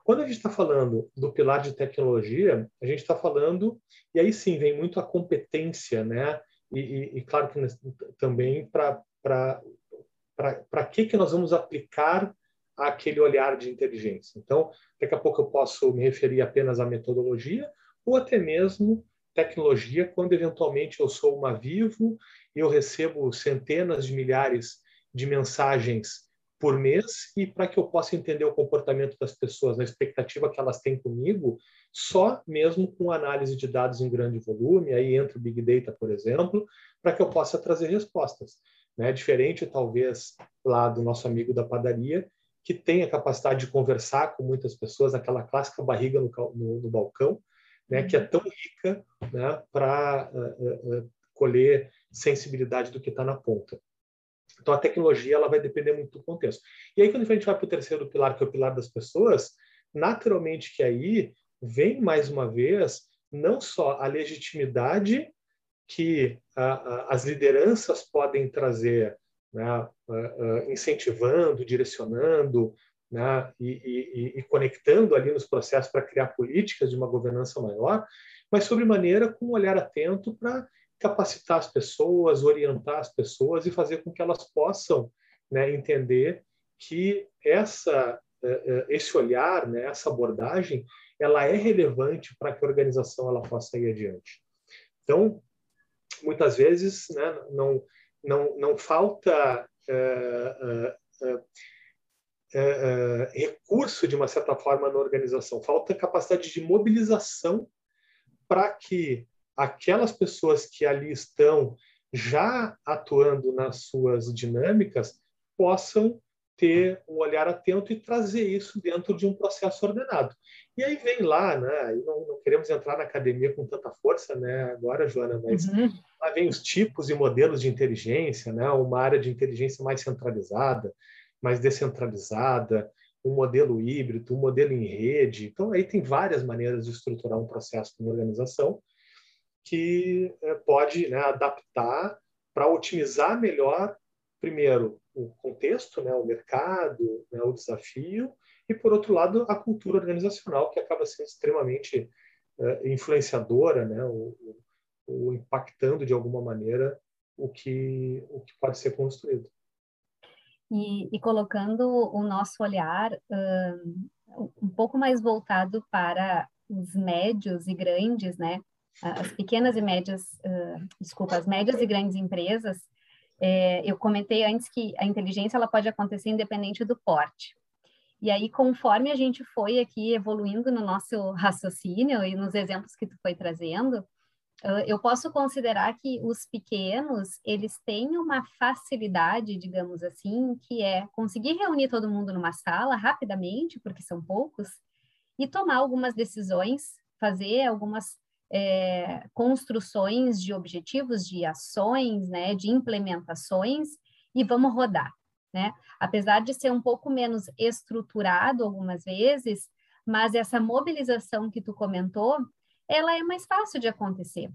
Quando a gente está falando do pilar de tecnologia, a gente está falando, e aí sim vem muito a competência, né? E, e, e claro que também para que, que nós vamos aplicar aquele olhar de inteligência. Então, daqui a pouco eu posso me referir apenas à metodologia ou até mesmo tecnologia, quando eventualmente eu sou uma vivo e eu recebo centenas de milhares de mensagens por mês e para que eu possa entender o comportamento das pessoas, a expectativa que elas têm comigo, só mesmo com análise de dados em grande volume, aí entra o Big Data, por exemplo, para que eu possa trazer respostas. Né? Diferente, talvez, lá do nosso amigo da padaria, que tem a capacidade de conversar com muitas pessoas, aquela clássica barriga no, no, no balcão, né, que é tão rica né, para uh, uh, colher sensibilidade do que está na ponta. Então, a tecnologia ela vai depender muito do contexto. E aí, quando a gente vai para o terceiro pilar, que é o pilar das pessoas, naturalmente que aí vem, mais uma vez, não só a legitimidade que as lideranças podem trazer, né, incentivando, direcionando, né, e, e, e, conectando ali nos processos para criar políticas de uma governança maior, mas sobre maneira com um olhar atento para capacitar as pessoas, orientar as pessoas e fazer com que elas possam né, entender que essa eh, eh, esse olhar, né, essa abordagem, ela é relevante para que a organização ela possa ir adiante. Então, muitas vezes, né, não não não falta uh, recurso de uma certa forma na organização, falta capacidade de mobilização para que aquelas pessoas que ali estão já atuando nas suas dinâmicas possam ter um olhar atento e trazer isso dentro de um processo ordenado. E aí vem lá, né? Não, não, queremos entrar na academia com tanta força, né? Agora, Joana, mas uhum. lá vem os tipos e modelos de inteligência, né? Uma área de inteligência mais centralizada, mais descentralizada, um modelo híbrido, um modelo em rede. Então, aí tem várias maneiras de estruturar um processo de organização que é, pode né, adaptar para otimizar melhor, primeiro, o contexto, né, o mercado, né, o desafio, e, por outro lado, a cultura organizacional, que acaba sendo extremamente é, influenciadora, né, o, o, impactando de alguma maneira o que, o que pode ser construído. E, e colocando o nosso olhar um, um pouco mais voltado para os médios e grandes, né, as pequenas e médias, uh, desculpa, as médias e grandes empresas, é, eu comentei antes que a inteligência ela pode acontecer independente do porte. E aí, conforme a gente foi aqui evoluindo no nosso raciocínio e nos exemplos que tu foi trazendo, uh, eu posso considerar que os pequenos, eles têm uma facilidade, digamos assim, que é conseguir reunir todo mundo numa sala rapidamente, porque são poucos, e tomar algumas decisões, fazer algumas é, construções de objetivos, de ações, né, de implementações e vamos rodar, né? Apesar de ser um pouco menos estruturado algumas vezes, mas essa mobilização que tu comentou, ela é mais fácil de acontecer.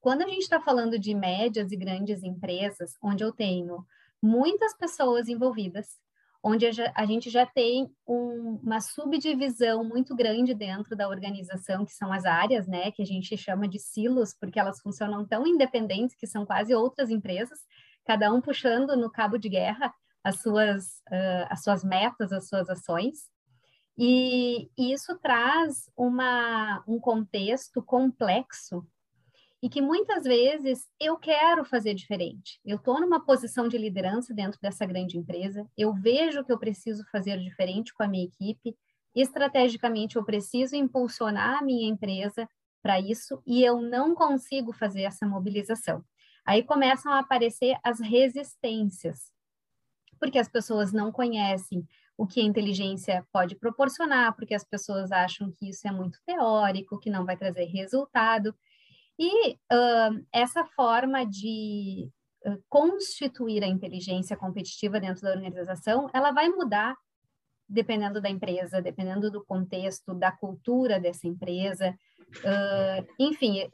Quando a gente está falando de médias e grandes empresas, onde eu tenho muitas pessoas envolvidas, onde a gente já tem um, uma subdivisão muito grande dentro da organização, que são as áreas, né, que a gente chama de silos, porque elas funcionam tão independentes que são quase outras empresas, cada um puxando no cabo de guerra as suas, uh, as suas metas, as suas ações. E isso traz uma, um contexto complexo e que muitas vezes eu quero fazer diferente. Eu estou numa posição de liderança dentro dessa grande empresa, eu vejo que eu preciso fazer diferente com a minha equipe, estrategicamente eu preciso impulsionar a minha empresa para isso e eu não consigo fazer essa mobilização. Aí começam a aparecer as resistências, porque as pessoas não conhecem o que a inteligência pode proporcionar, porque as pessoas acham que isso é muito teórico, que não vai trazer resultado. E uh, essa forma de uh, constituir a inteligência competitiva dentro da organização, ela vai mudar dependendo da empresa, dependendo do contexto, da cultura dessa empresa, uh, enfim,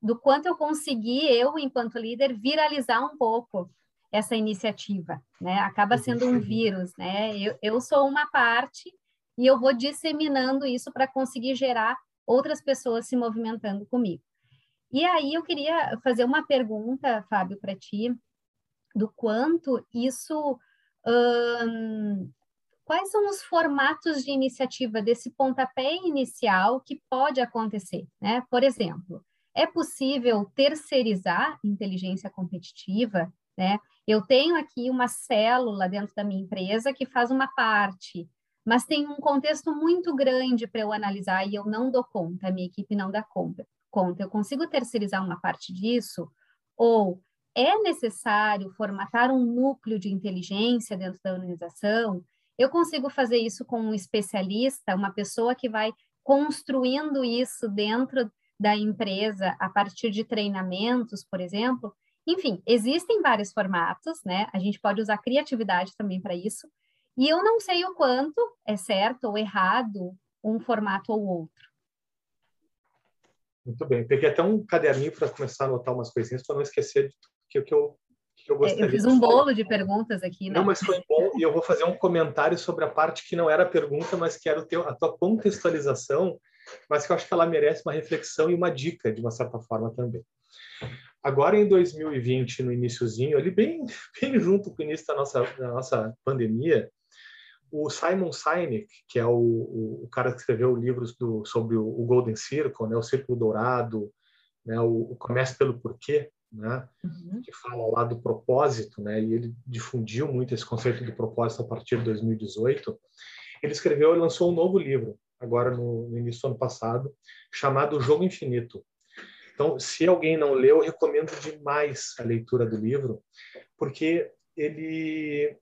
do quanto eu consegui, eu, enquanto líder, viralizar um pouco essa iniciativa, né? Acaba sendo um vírus, né? Eu, eu sou uma parte e eu vou disseminando isso para conseguir gerar outras pessoas se movimentando comigo. E aí eu queria fazer uma pergunta, Fábio, para ti, do quanto isso. Hum, quais são os formatos de iniciativa desse pontapé inicial que pode acontecer? Né? Por exemplo, é possível terceirizar inteligência competitiva? Né? Eu tenho aqui uma célula dentro da minha empresa que faz uma parte, mas tem um contexto muito grande para eu analisar e eu não dou conta, a minha equipe não dá conta. Conta. Eu consigo terceirizar uma parte disso? Ou é necessário formatar um núcleo de inteligência dentro da organização? Eu consigo fazer isso com um especialista, uma pessoa que vai construindo isso dentro da empresa a partir de treinamentos, por exemplo, enfim, existem vários formatos, né? A gente pode usar criatividade também para isso. E eu não sei o quanto é certo ou errado um formato ou outro. Muito bem. Peguei até um caderninho para começar a anotar umas coisinhas para não esquecer o que, eu, que eu gostaria. É, eu fiz um bolo de perguntas aqui, né? Não, mas foi bom e eu vou fazer um comentário sobre a parte que não era pergunta, mas que era o teu, a tua contextualização, mas que eu acho que ela merece uma reflexão e uma dica, de uma certa forma também. Agora, em 2020, no iníciozinho, ali bem, bem junto com o início da nossa, da nossa pandemia, o Simon Sinek, que é o, o, o cara que escreveu livros do, sobre o, o, Golden Circle, né, o Círculo Dourado, né, o, o Comece pelo Porquê, né, uhum. que fala lá do propósito, né, e ele difundiu muito esse conceito de propósito a partir de 2018. Ele escreveu e lançou um novo livro, agora no, no início do ano passado, chamado Jogo Infinito. Então, se alguém não leu, eu recomendo demais a leitura do livro, porque ele,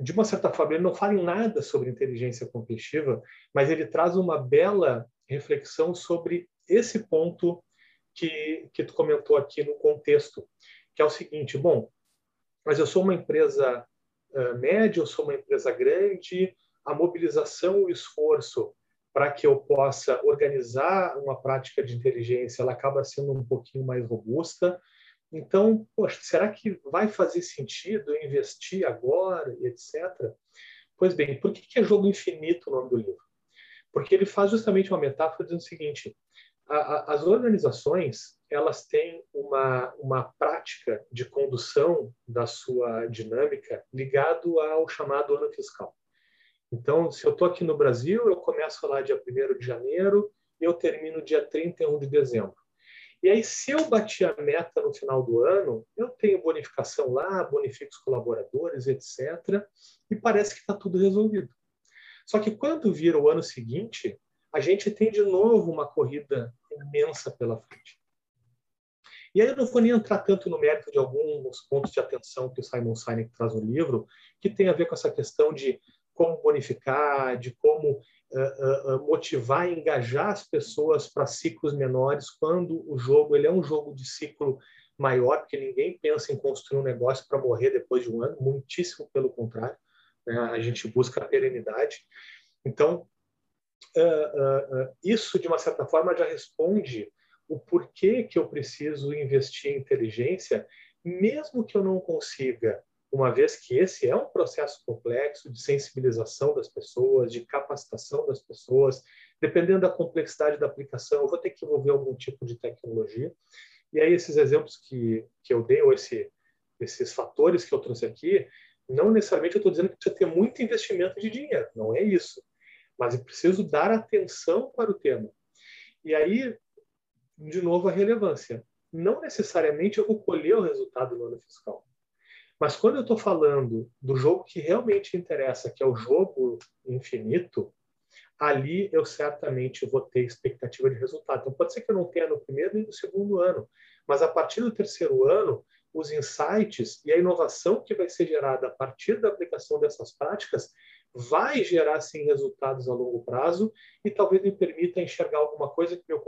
de uma certa forma, ele não fala em nada sobre inteligência competitiva, mas ele traz uma bela reflexão sobre esse ponto que, que tu comentou aqui no contexto, que é o seguinte, bom, mas eu sou uma empresa uh, média, eu sou uma empresa grande, a mobilização o esforço para que eu possa organizar uma prática de inteligência, ela acaba sendo um pouquinho mais robusta. Então, poxa, será que vai fazer sentido investir agora e etc? Pois bem, por que é jogo infinito o nome do livro? Porque ele faz justamente uma metáfora dizendo o seguinte: a, a, as organizações elas têm uma, uma prática de condução da sua dinâmica ligado ao chamado ano fiscal. Então, se eu estou aqui no Brasil, eu começo lá dia 1 de janeiro e eu termino dia 31 de dezembro. E aí, se eu bati a meta no final do ano, eu tenho bonificação lá, bonifico os colaboradores, etc. E parece que está tudo resolvido. Só que quando vira o ano seguinte, a gente tem de novo uma corrida imensa pela frente. E aí eu não vou nem entrar tanto no mérito de alguns pontos de atenção que o Simon Sinek traz no livro, que tem a ver com essa questão de como bonificar, de como uh, uh, motivar e engajar as pessoas para ciclos menores, quando o jogo ele é um jogo de ciclo maior, porque ninguém pensa em construir um negócio para morrer depois de um ano, muitíssimo pelo contrário, né? a gente busca a perenidade. Então, uh, isso, de uma certa forma, já responde o porquê que eu preciso investir em inteligência, mesmo que eu não consiga uma vez que esse é um processo complexo de sensibilização das pessoas, de capacitação das pessoas, dependendo da complexidade da aplicação, eu vou ter que envolver algum tipo de tecnologia. E aí esses exemplos que, que eu dei, ou esse, esses fatores que eu trouxe aqui, não necessariamente eu estou dizendo que precisa ter muito investimento de dinheiro, não é isso. Mas eu preciso dar atenção para o tema. E aí, de novo, a relevância. Não necessariamente eu vou colher o resultado no ano fiscal mas quando eu estou falando do jogo que realmente interessa, que é o jogo infinito, ali eu certamente vou ter expectativa de resultado. Então, pode ser que eu não tenha no primeiro e no segundo ano, mas a partir do terceiro ano, os insights e a inovação que vai ser gerada a partir da aplicação dessas práticas vai gerar sim resultados a longo prazo e talvez me permita enxergar alguma coisa que meu,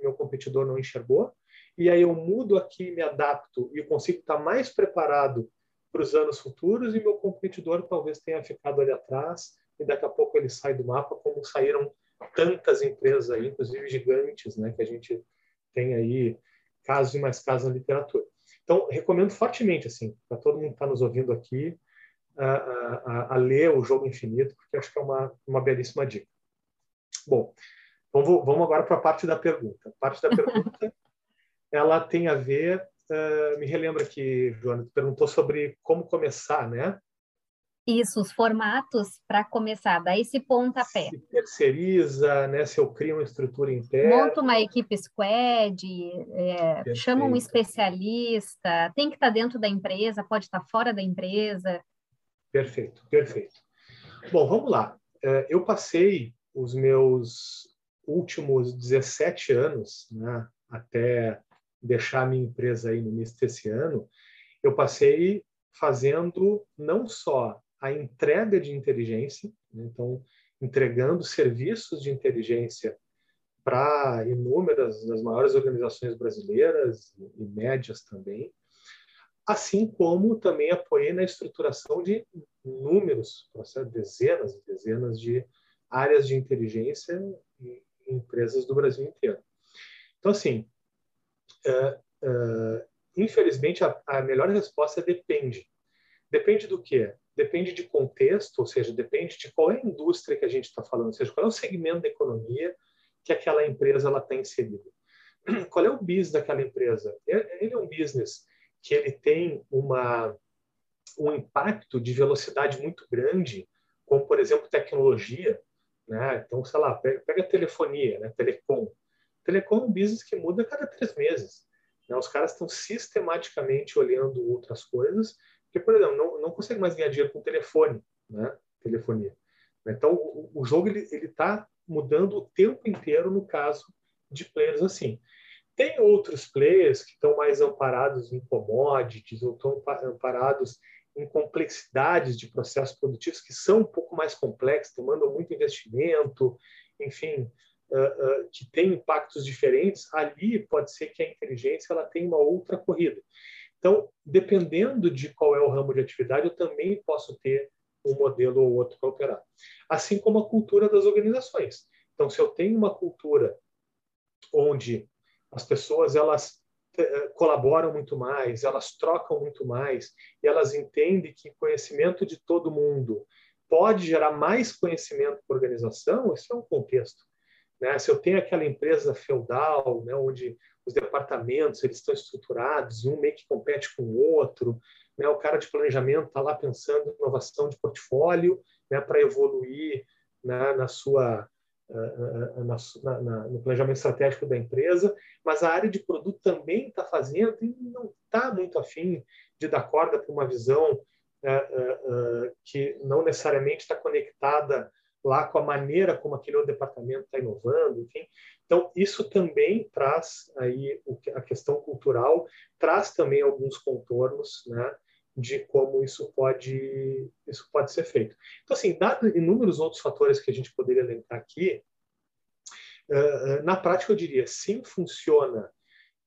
meu competidor não enxergou e aí eu mudo aqui, me adapto e consigo estar mais preparado para os anos futuros e meu competidor talvez tenha ficado ali atrás e daqui a pouco ele sai do mapa como saíram tantas empresas aí, inclusive gigantes, né, que a gente tem aí casos e mais casos na literatura. Então, recomendo fortemente, assim, para todo mundo que está nos ouvindo aqui, a, a, a, ler o Jogo Infinito, porque acho que é uma, uma belíssima dica. Bom, vamos, vamos agora para a parte da pergunta. A parte da pergunta, ela tem a ver, uh, me relembra aqui, Joana, perguntou sobre como começar, né? Isso, os formatos para começar, daí esse pontapé. Se terceiriza, né? Se eu crio uma estrutura interna. Monta uma equipe squad, é, chama um especialista, tem que estar tá dentro da empresa, pode estar tá fora da empresa. Perfeito, perfeito. Bom, vamos lá. É, eu passei os meus últimos 17 anos, né, até deixar a minha empresa aí no início desse ano, eu passei fazendo não só a entrega de inteligência, né, então entregando serviços de inteligência para inúmeras das maiores organizações brasileiras e médias também, assim como também apoiei na estruturação de números, dezenas e dezenas de áreas de inteligência em empresas do Brasil inteiro. Então, assim, uh, infelizmente, a, a, melhor resposta é depende. Depende do quê? Depende de contexto, ou seja, depende de qual é a indústria que a gente está falando, ou seja, qual é o segmento da economia que aquela empresa está inserida. Qual é o business daquela empresa? Ele é um business que ele tem uma, um impacto de velocidade muito grande, como, por exemplo, tecnologia. Né? Então, sei lá, pega, pega telefonia, né? telecom. Telecom é um business que muda a cada três meses. Né? Os caras estão sistematicamente olhando outras coisas, porque, por exemplo, não, não consegue mais ganhar dinheiro com telefone, né? telefonia. Então, o, o jogo ele está mudando o tempo inteiro no caso de players assim. Tem outros players que estão mais amparados em commodities ou estão amparados em complexidades de processos produtivos que são um pouco mais complexos, demandam muito investimento, enfim, uh, uh, que têm impactos diferentes. Ali pode ser que a inteligência ela tenha uma outra corrida. Então, dependendo de qual é o ramo de atividade, eu também posso ter um modelo ou outro para operar. Assim como a cultura das organizações. Então, se eu tenho uma cultura onde as pessoas elas eh, colaboram muito mais, elas trocam muito mais e elas entendem que conhecimento de todo mundo pode gerar mais conhecimento para a organização. Isso é um contexto. Né? Se eu tenho aquela empresa feudal, né, onde os departamentos eles estão estruturados, um meio que compete com o outro, né? o cara de planejamento está lá pensando em inovação de portfólio né, para evoluir né, na sua na, na, no planejamento estratégico da empresa, mas a área de produto também está fazendo e não está muito afim de dar corda para uma visão que não necessariamente está conectada lá com a maneira como aquele outro departamento está inovando, enfim. Então, isso também traz aí a questão cultural, traz também alguns contornos, né, de como isso pode isso pode ser feito. Então, assim, dado inúmeros outros fatores que a gente poderia elencar aqui, uh, na prática eu diria sim funciona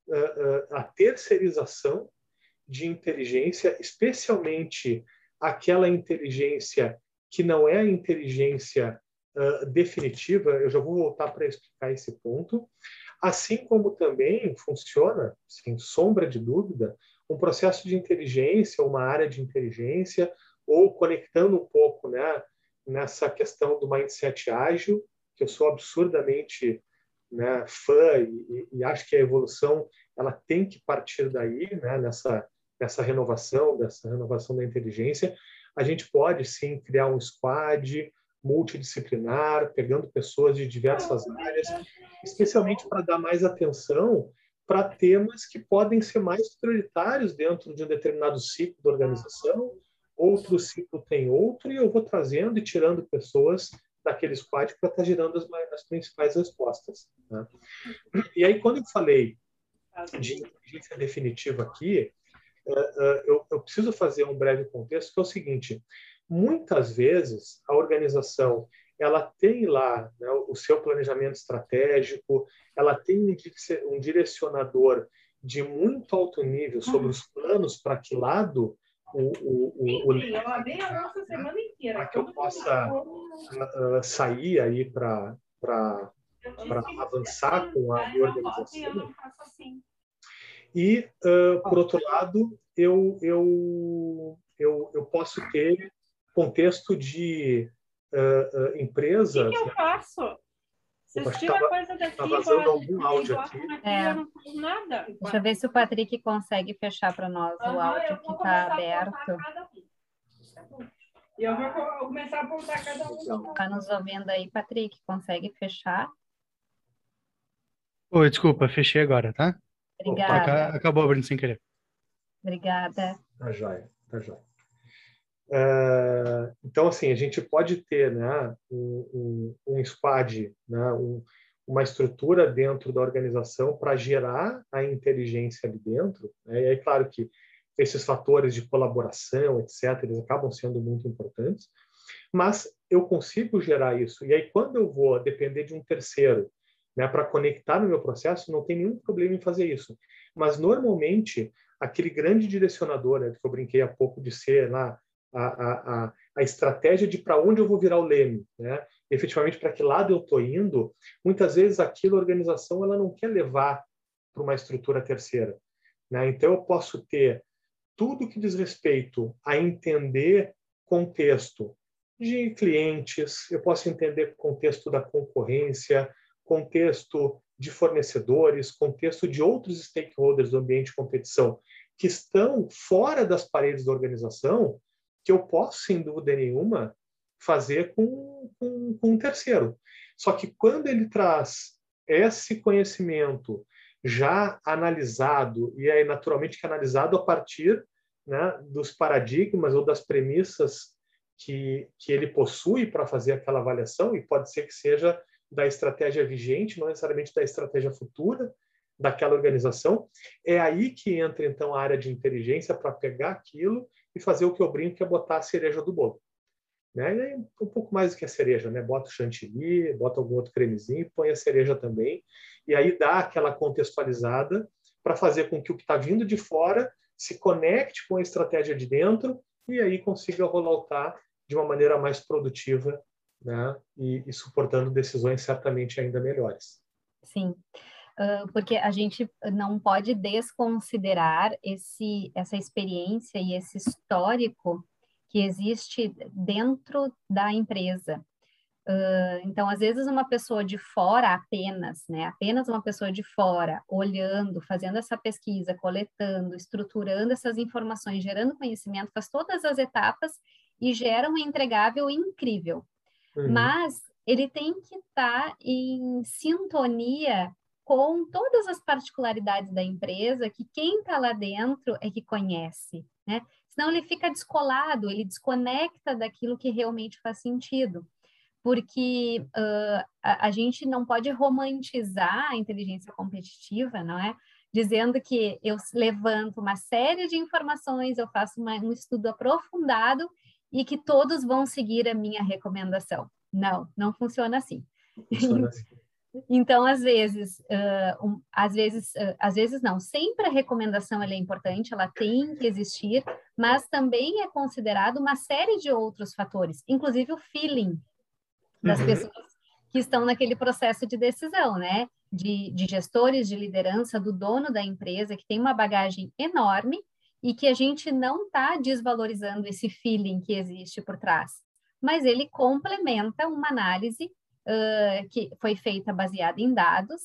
uh, a terceirização de inteligência, especialmente aquela inteligência que não é a inteligência definitiva. Eu já vou voltar para explicar esse ponto. Assim como também funciona, sem sombra de dúvida, um processo de inteligência, uma área de inteligência, ou conectando um pouco né, nessa questão do mindset ágil, que eu sou absurdamente né, fã e, e, acho que a evolução ela tem que partir daí, né, nessa, nessa renovação, dessa renovação da inteligência. A gente pode sim criar um squad multidisciplinar, pegando pessoas de diversas áreas, especialmente para dar mais atenção para temas que podem ser mais prioritários dentro de um determinado ciclo da organização, outro ciclo tem outro, e eu vou trazendo e tirando pessoas daquele squad para estar tá gerando as, as, principais respostas. Né? E aí, quando eu falei de inteligência definitiva aqui, eu, eu preciso fazer um breve contexto, que é o seguinte, muitas vezes a organização ela tem lá né, o seu planejamento estratégico, ela tem um direcionador de muito alto nível sobre os planos para que lado o, o, o, o eu abri a nossa semana inteira. Para que eu possa uh, sair aí para avançar com a organização. E, uh, por outro lado, eu, eu, eu, eu posso ter contexto de uh, uh, empresas. O que, que eu faço? Vocês tiram a coisa daqui. Tá vazando algum áudio aqui. É. Eu não nada. Deixa eu ver se o Patrick consegue fechar para nós o áudio que está aberto. E eu vou começar a apontar cada um. Está nos ouvindo aí, Patrick? Consegue fechar? Oi, desculpa, fechei agora, tá? Obrigada. Acabou abrindo sem querer. Obrigada. Tá jóia, tá jóia. Uh, então, assim, a gente pode ter né, um, um, um squad, né, um, uma estrutura dentro da organização para gerar a inteligência ali dentro. Né? E é claro que esses fatores de colaboração, etc., eles acabam sendo muito importantes, mas eu consigo gerar isso. E aí, quando eu vou depender de um terceiro né, para conectar no meu processo, não tem nenhum problema em fazer isso. Mas, normalmente, aquele grande direcionador, né, que eu brinquei há pouco de ser lá a, a, a estratégia de para onde eu vou virar o leme, né? efetivamente para que lado eu estou indo, muitas vezes aquilo a organização ela não quer levar para uma estrutura terceira. Né? Então eu posso ter tudo que diz respeito a entender contexto de clientes, eu posso entender contexto da concorrência, contexto de fornecedores, contexto de outros stakeholders do ambiente de competição que estão fora das paredes da organização que eu posso, sem dúvida nenhuma, fazer com, com, com um terceiro. Só que quando ele traz esse conhecimento já analisado, e aí naturalmente que analisado a partir né, dos paradigmas ou das premissas que, que ele possui para fazer aquela avaliação, e pode ser que seja da estratégia vigente, não necessariamente da estratégia futura daquela organização, é aí que entra então a área de inteligência para pegar aquilo e fazer o que eu brinco, que é botar a cereja do bolo. Né? Um pouco mais do que a cereja, né? Bota o chantilly, bota algum outro cremezinho, põe a cereja também, e aí dá aquela contextualizada para fazer com que o que está vindo de fora se conecte com a estratégia de dentro e aí consiga rolar de uma maneira mais produtiva né? e, e suportando decisões certamente ainda melhores. Sim porque a gente não pode desconsiderar esse, essa experiência e esse histórico que existe dentro da empresa. Uh, então, às vezes, uma pessoa de fora apenas, né? Apenas uma pessoa de fora, olhando, fazendo essa pesquisa, coletando, estruturando essas informações, gerando conhecimento, faz todas as etapas e gera um entregável incrível. Uhum. Mas ele tem que estar tá em sintonia com todas as particularidades da empresa que quem está lá dentro é que conhece, né? Senão ele fica descolado, ele desconecta daquilo que realmente faz sentido. Porque uh, a, a, gente não pode romantizar a inteligência competitiva, não é? Dizendo que eu levanto uma série de informações, eu faço uma, um estudo aprofundado e que todos vão seguir a minha recomendação. Não, não funciona assim. Funciona assim. Então, às vezes, uh, um, às vezes, uh, às vezes não, sempre a recomendação é importante, ela tem que existir, mas também é considerado uma série de outros fatores, inclusive o feeling das uhum. pessoas que estão naquele processo de decisão, né? De, de gestores, de liderança, do dono da empresa, que tem uma bagagem enorme e que a gente não está desvalorizando esse feeling que existe por trás, mas ele complementa uma análise uh, que foi feita baseada em dados,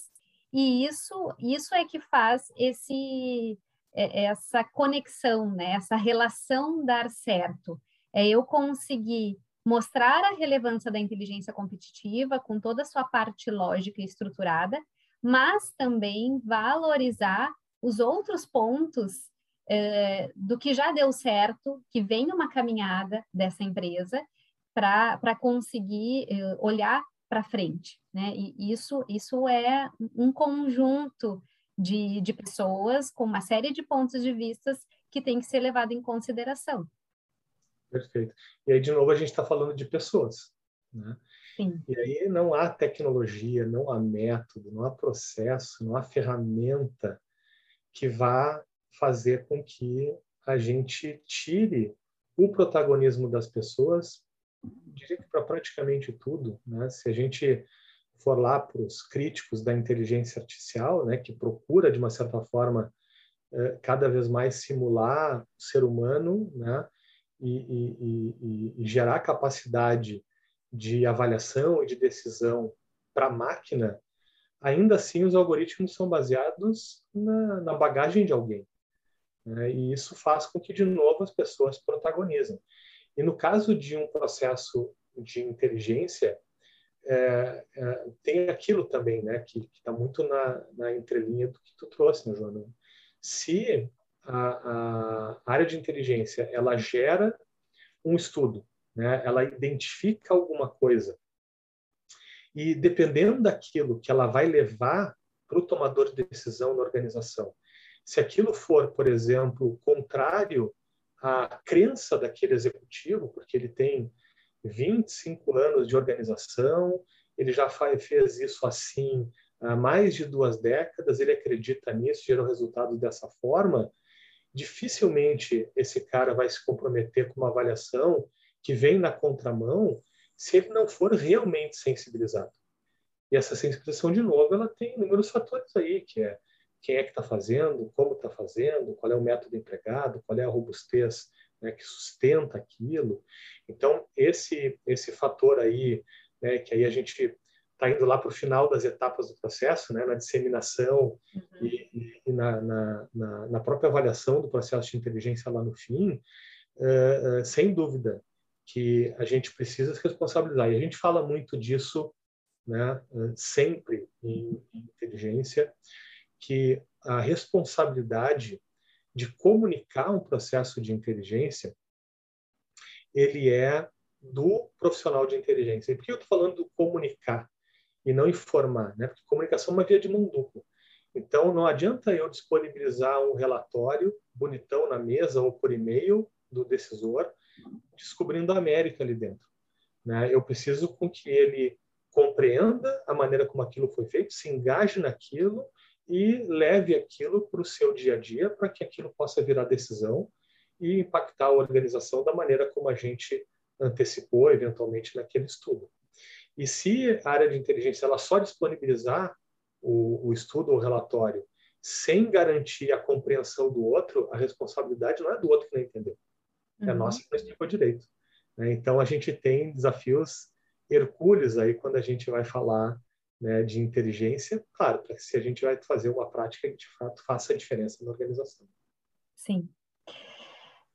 e isso, isso é que faz esse, é, essa conexão, né? essa relação dar certo. É eu conseguir mostrar a relevância da inteligência competitiva com toda a sua parte lógica e estruturada, mas também valorizar os outros pontos do que já deu certo, que vem uma caminhada dessa empresa para conseguir uh, olhar para frente, né? E isso, isso é um conjunto de, de pessoas com uma série de pontos de vistas que tem que ser levado em consideração. Perfeito. E aí, de novo, a gente está falando de pessoas. Né? Sim. E aí não há tecnologia, não há método, não há processo, não há ferramenta que vá fazer com que a gente tire o protagonismo das pessoas, diria que para praticamente tudo. Né? Se a gente for lá para os críticos da inteligência artificial, né, que procura, de uma certa forma, eh, cada vez mais simular o ser humano né, e, e, e, e gerar capacidade de avaliação e de decisão para a máquina, ainda assim os algoritmos são baseados na, na bagagem de alguém. Né? E isso faz com que, de novo, as pessoas protagonizem. E no caso de um processo de inteligência, é, é, tem aquilo também, né, que está muito na, na entrelinha do que tu trouxe, né, Joana? Se a, a área de inteligência ela gera um estudo né? Ela identifica alguma coisa e dependendo daquilo que ela vai levar para o tomador de decisão na organização, se aquilo for, por exemplo, contrário à crença daquele executivo, porque ele tem 25 anos de organização, ele já fez isso assim há mais de duas décadas, ele acredita nisso, gerou resultados dessa forma, dificilmente esse cara vai se comprometer com uma avaliação que vem na contramão se ele não for realmente sensibilizado. E essa sensibilização, de novo, ela tem inúmeros fatores aí, que é quem é que está fazendo, como está fazendo, qual é o método empregado, qual é a robustez né, que sustenta aquilo. Então, esse, esse fator aí, né, que aí a gente está indo lá para o final das etapas do processo, né, na disseminação uhum. e, e na, na, na, própria avaliação do processo de inteligência lá no fim, uh, uh, sem dúvida, que a gente precisa se responsabilizar. E a gente fala muito disso né, sempre em, em inteligência, que a responsabilidade de comunicar um processo de inteligência ele é do profissional de inteligência. E por que eu estou falando do comunicar e não informar? Né? Porque comunicação é uma via de mão dupla. Então, não adianta eu disponibilizar um relatório bonitão na mesa ou por e-mail do decisor descobrindo a América ali dentro. Né? Eu preciso com que ele compreenda a maneira como aquilo foi feito, se engaje naquilo e leve aquilo para o seu dia a dia para que aquilo possa virar decisão e impactar a organização da maneira como a gente antecipou eventualmente naquele estudo. E se a área de inteligência ela só disponibilizar o, o estudo ou relatório sem garantir a compreensão do outro, a responsabilidade não é do outro que não entendeu é uhum. nossa que não explicou direito. Né? Então, a gente tem desafios hercúleos aí quando a gente vai falar né, de inteligência, claro, para se a gente vai fazer uma prática que de fato faça a diferença na organização. Sim.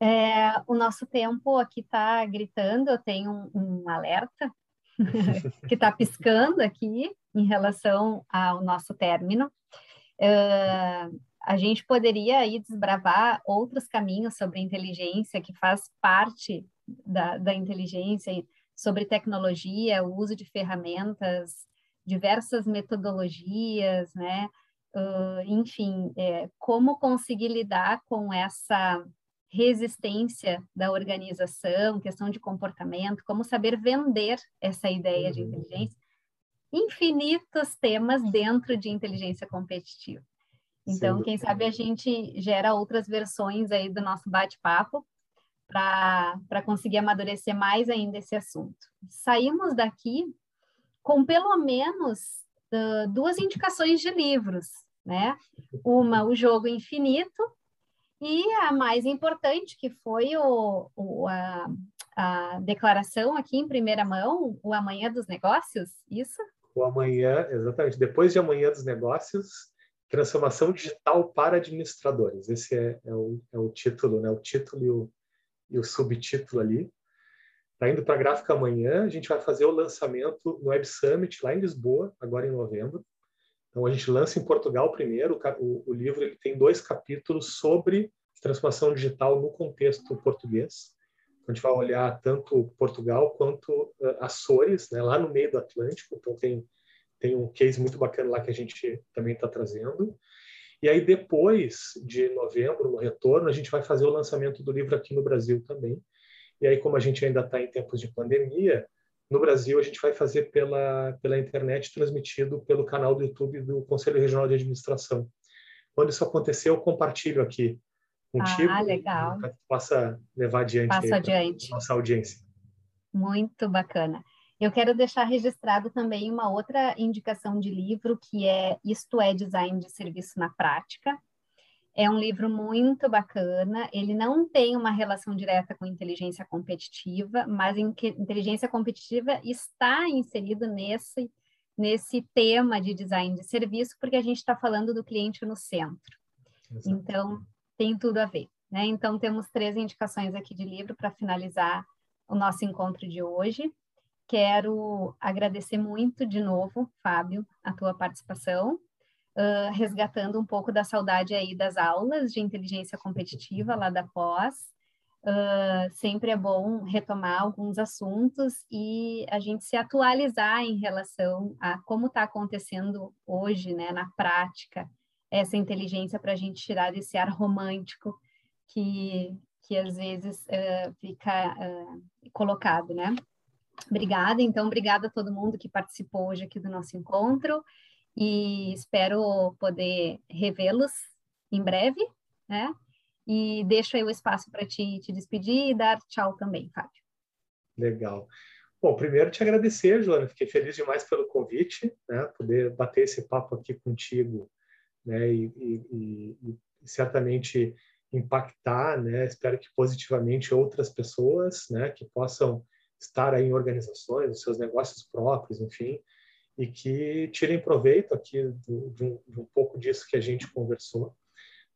É, o nosso tempo aqui está gritando, eu tenho um, um alerta que está piscando aqui em relação ao nosso término. Uh, a gente poderia aí desbravar outros caminhos sobre inteligência que faz parte da, da inteligência, sobre tecnologia, o uso de ferramentas, diversas metodologias, né? Uh, enfim, é, como conseguir lidar com essa resistência da organização, questão de comportamento, como saber vender essa ideia de uhum. inteligência, infinitos temas dentro de inteligência competitiva. Então, quem sabe a gente gera outras versões aí do nosso bate-papo para conseguir amadurecer mais ainda esse assunto. Saímos daqui com pelo menos uh, duas indicações de livros, né? Uma, O Jogo Infinito, e a mais importante, que foi o, o a, a declaração aqui em primeira mão, o Amanhã dos Negócios, isso? O Amanhã, exatamente. Depois de Amanhã dos Negócios, Transformação Digital para Administradores. Esse é, é, o, é o, título, né? o título e o, e o subtítulo ali. Está indo para a gráfica amanhã. A gente vai fazer o lançamento no Web Summit, lá em Lisboa, agora em novembro. Então, a gente lança em Portugal primeiro. O, o livro ele tem dois capítulos sobre transformação digital no contexto português. A gente vai olhar tanto Portugal quanto uh, Açores, né, lá no meio do Atlântico. Então tem tem um case muito bacana lá que a gente também está trazendo. E aí depois de novembro, no retorno, a gente vai fazer o lançamento do livro aqui no Brasil também. E aí como a gente ainda está em tempos de pandemia, no Brasil a gente vai fazer pela pela internet transmitido pelo canal do YouTube do Conselho Regional de Administração. Quando isso acontecer, eu compartilho aqui contigo. Ah, legal. Para que possa levar adiante, Passa adiante. nossa audiência. Muito bacana. Eu quero deixar registrado também uma outra indicação de livro, que é Isto é Design de Serviço na Prática. É um livro muito bacana, ele não tem uma relação direta com inteligência competitiva, mas inteligência competitiva está inserido nesse, nesse tema de design de serviço, porque a gente está falando do cliente no centro. Exato. Então, tem tudo a ver. Né? Então, temos três indicações aqui de livro para finalizar o nosso encontro de hoje. Quero agradecer muito de novo, Fábio, a tua participação, uh, resgatando um pouco da saudade aí das aulas de inteligência competitiva lá da pós. Uh, sempre é bom retomar alguns assuntos e a gente se atualizar em relação a como está acontecendo hoje, né, na prática, essa inteligência para a gente tirar desse ar romântico que, que às vezes uh, fica colocado, né? Obrigada, então, obrigada a todo mundo que participou hoje aqui do nosso encontro e espero poder revê-los em breve, né? E deixo aí o espaço para te, te despedir e dar tchau também, Fábio. Legal. Bom, primeiro te agradecer, Joana, fiquei feliz demais pelo convite, né? Poder bater esse papo aqui contigo né? E, e, e, certamente impactar, né? Espero que positivamente outras pessoas, né? Que possam estar aí em organizações, seus negócios próprios, enfim, e que tirem proveito aqui do, de, um, de, um, pouco disso que a gente conversou.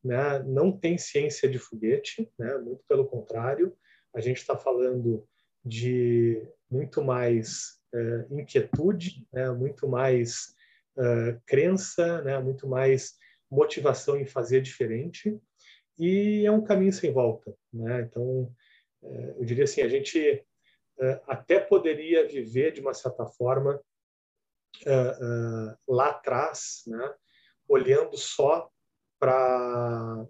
Né? Não tem ciência de foguete, né? muito pelo contrário, a gente está falando de muito mais é, inquietude, né? muito mais uh, crença, né? muito mais motivação em fazer diferente e é um caminho sem volta, né? Então, uh, eu diria assim, a gente uh, até poderia viver de uma certa forma lá atrás, né? Olhando só para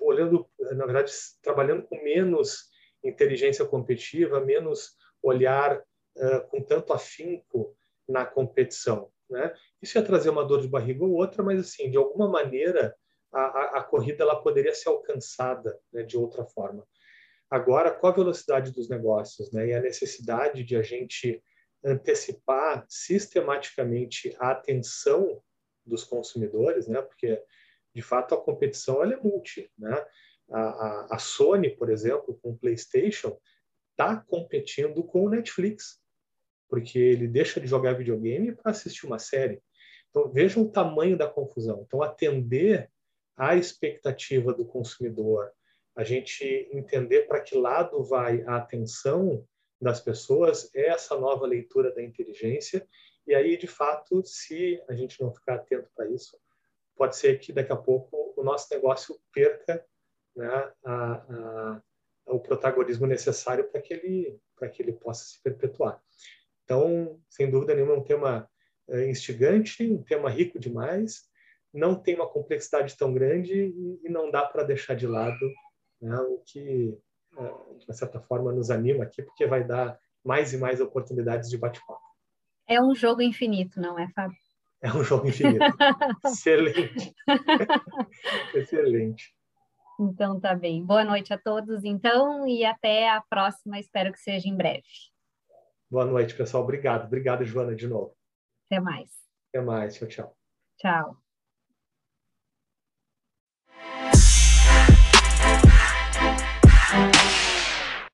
olhando na verdade trabalhando com menos inteligência competitiva, menos olhar uh, com tanto afinco na competição. Né? Isso ia trazer uma dor de barriga ou outra, mas assim, de alguma maneira a, a, a corrida ela poderia ser alcançada né, de outra forma. Agora, com a velocidade dos negócios né, e a necessidade de a gente antecipar sistematicamente a atenção dos consumidores, né, porque de fato a competição ela é multi. Né? A, a, a Sony, por exemplo, com o PlayStation, está competindo com o Netflix porque ele deixa de jogar videogame para assistir uma série. Então, vejam o tamanho da confusão. Então, atender à expectativa do consumidor, a gente entender para que lado vai a atenção das pessoas, é essa nova leitura da inteligência. E aí, de fato, se a gente não ficar atento para isso, pode ser que daqui a pouco o nosso negócio perca né, a, a, o protagonismo necessário para que ele para que ele possa se perpetuar. Então, sem dúvida nenhuma, é um tema eh, instigante, um tema rico demais, não tem uma complexidade tão grande e não dá para deixar de lado né, o que, eh, de certa forma, nos anima aqui, porque vai dar mais e mais oportunidades de bate-papo. É um jogo infinito, não é, Fábio? É um jogo infinito. Excelente. Excelente. Então tá bem. Boa noite a todos, então, e até a próxima. Espero que seja em breve. Boa noite, pessoal. Obrigado. Obrigado, Joana, de novo. Até mais. Até mais. Tchau, tchau. Tchau.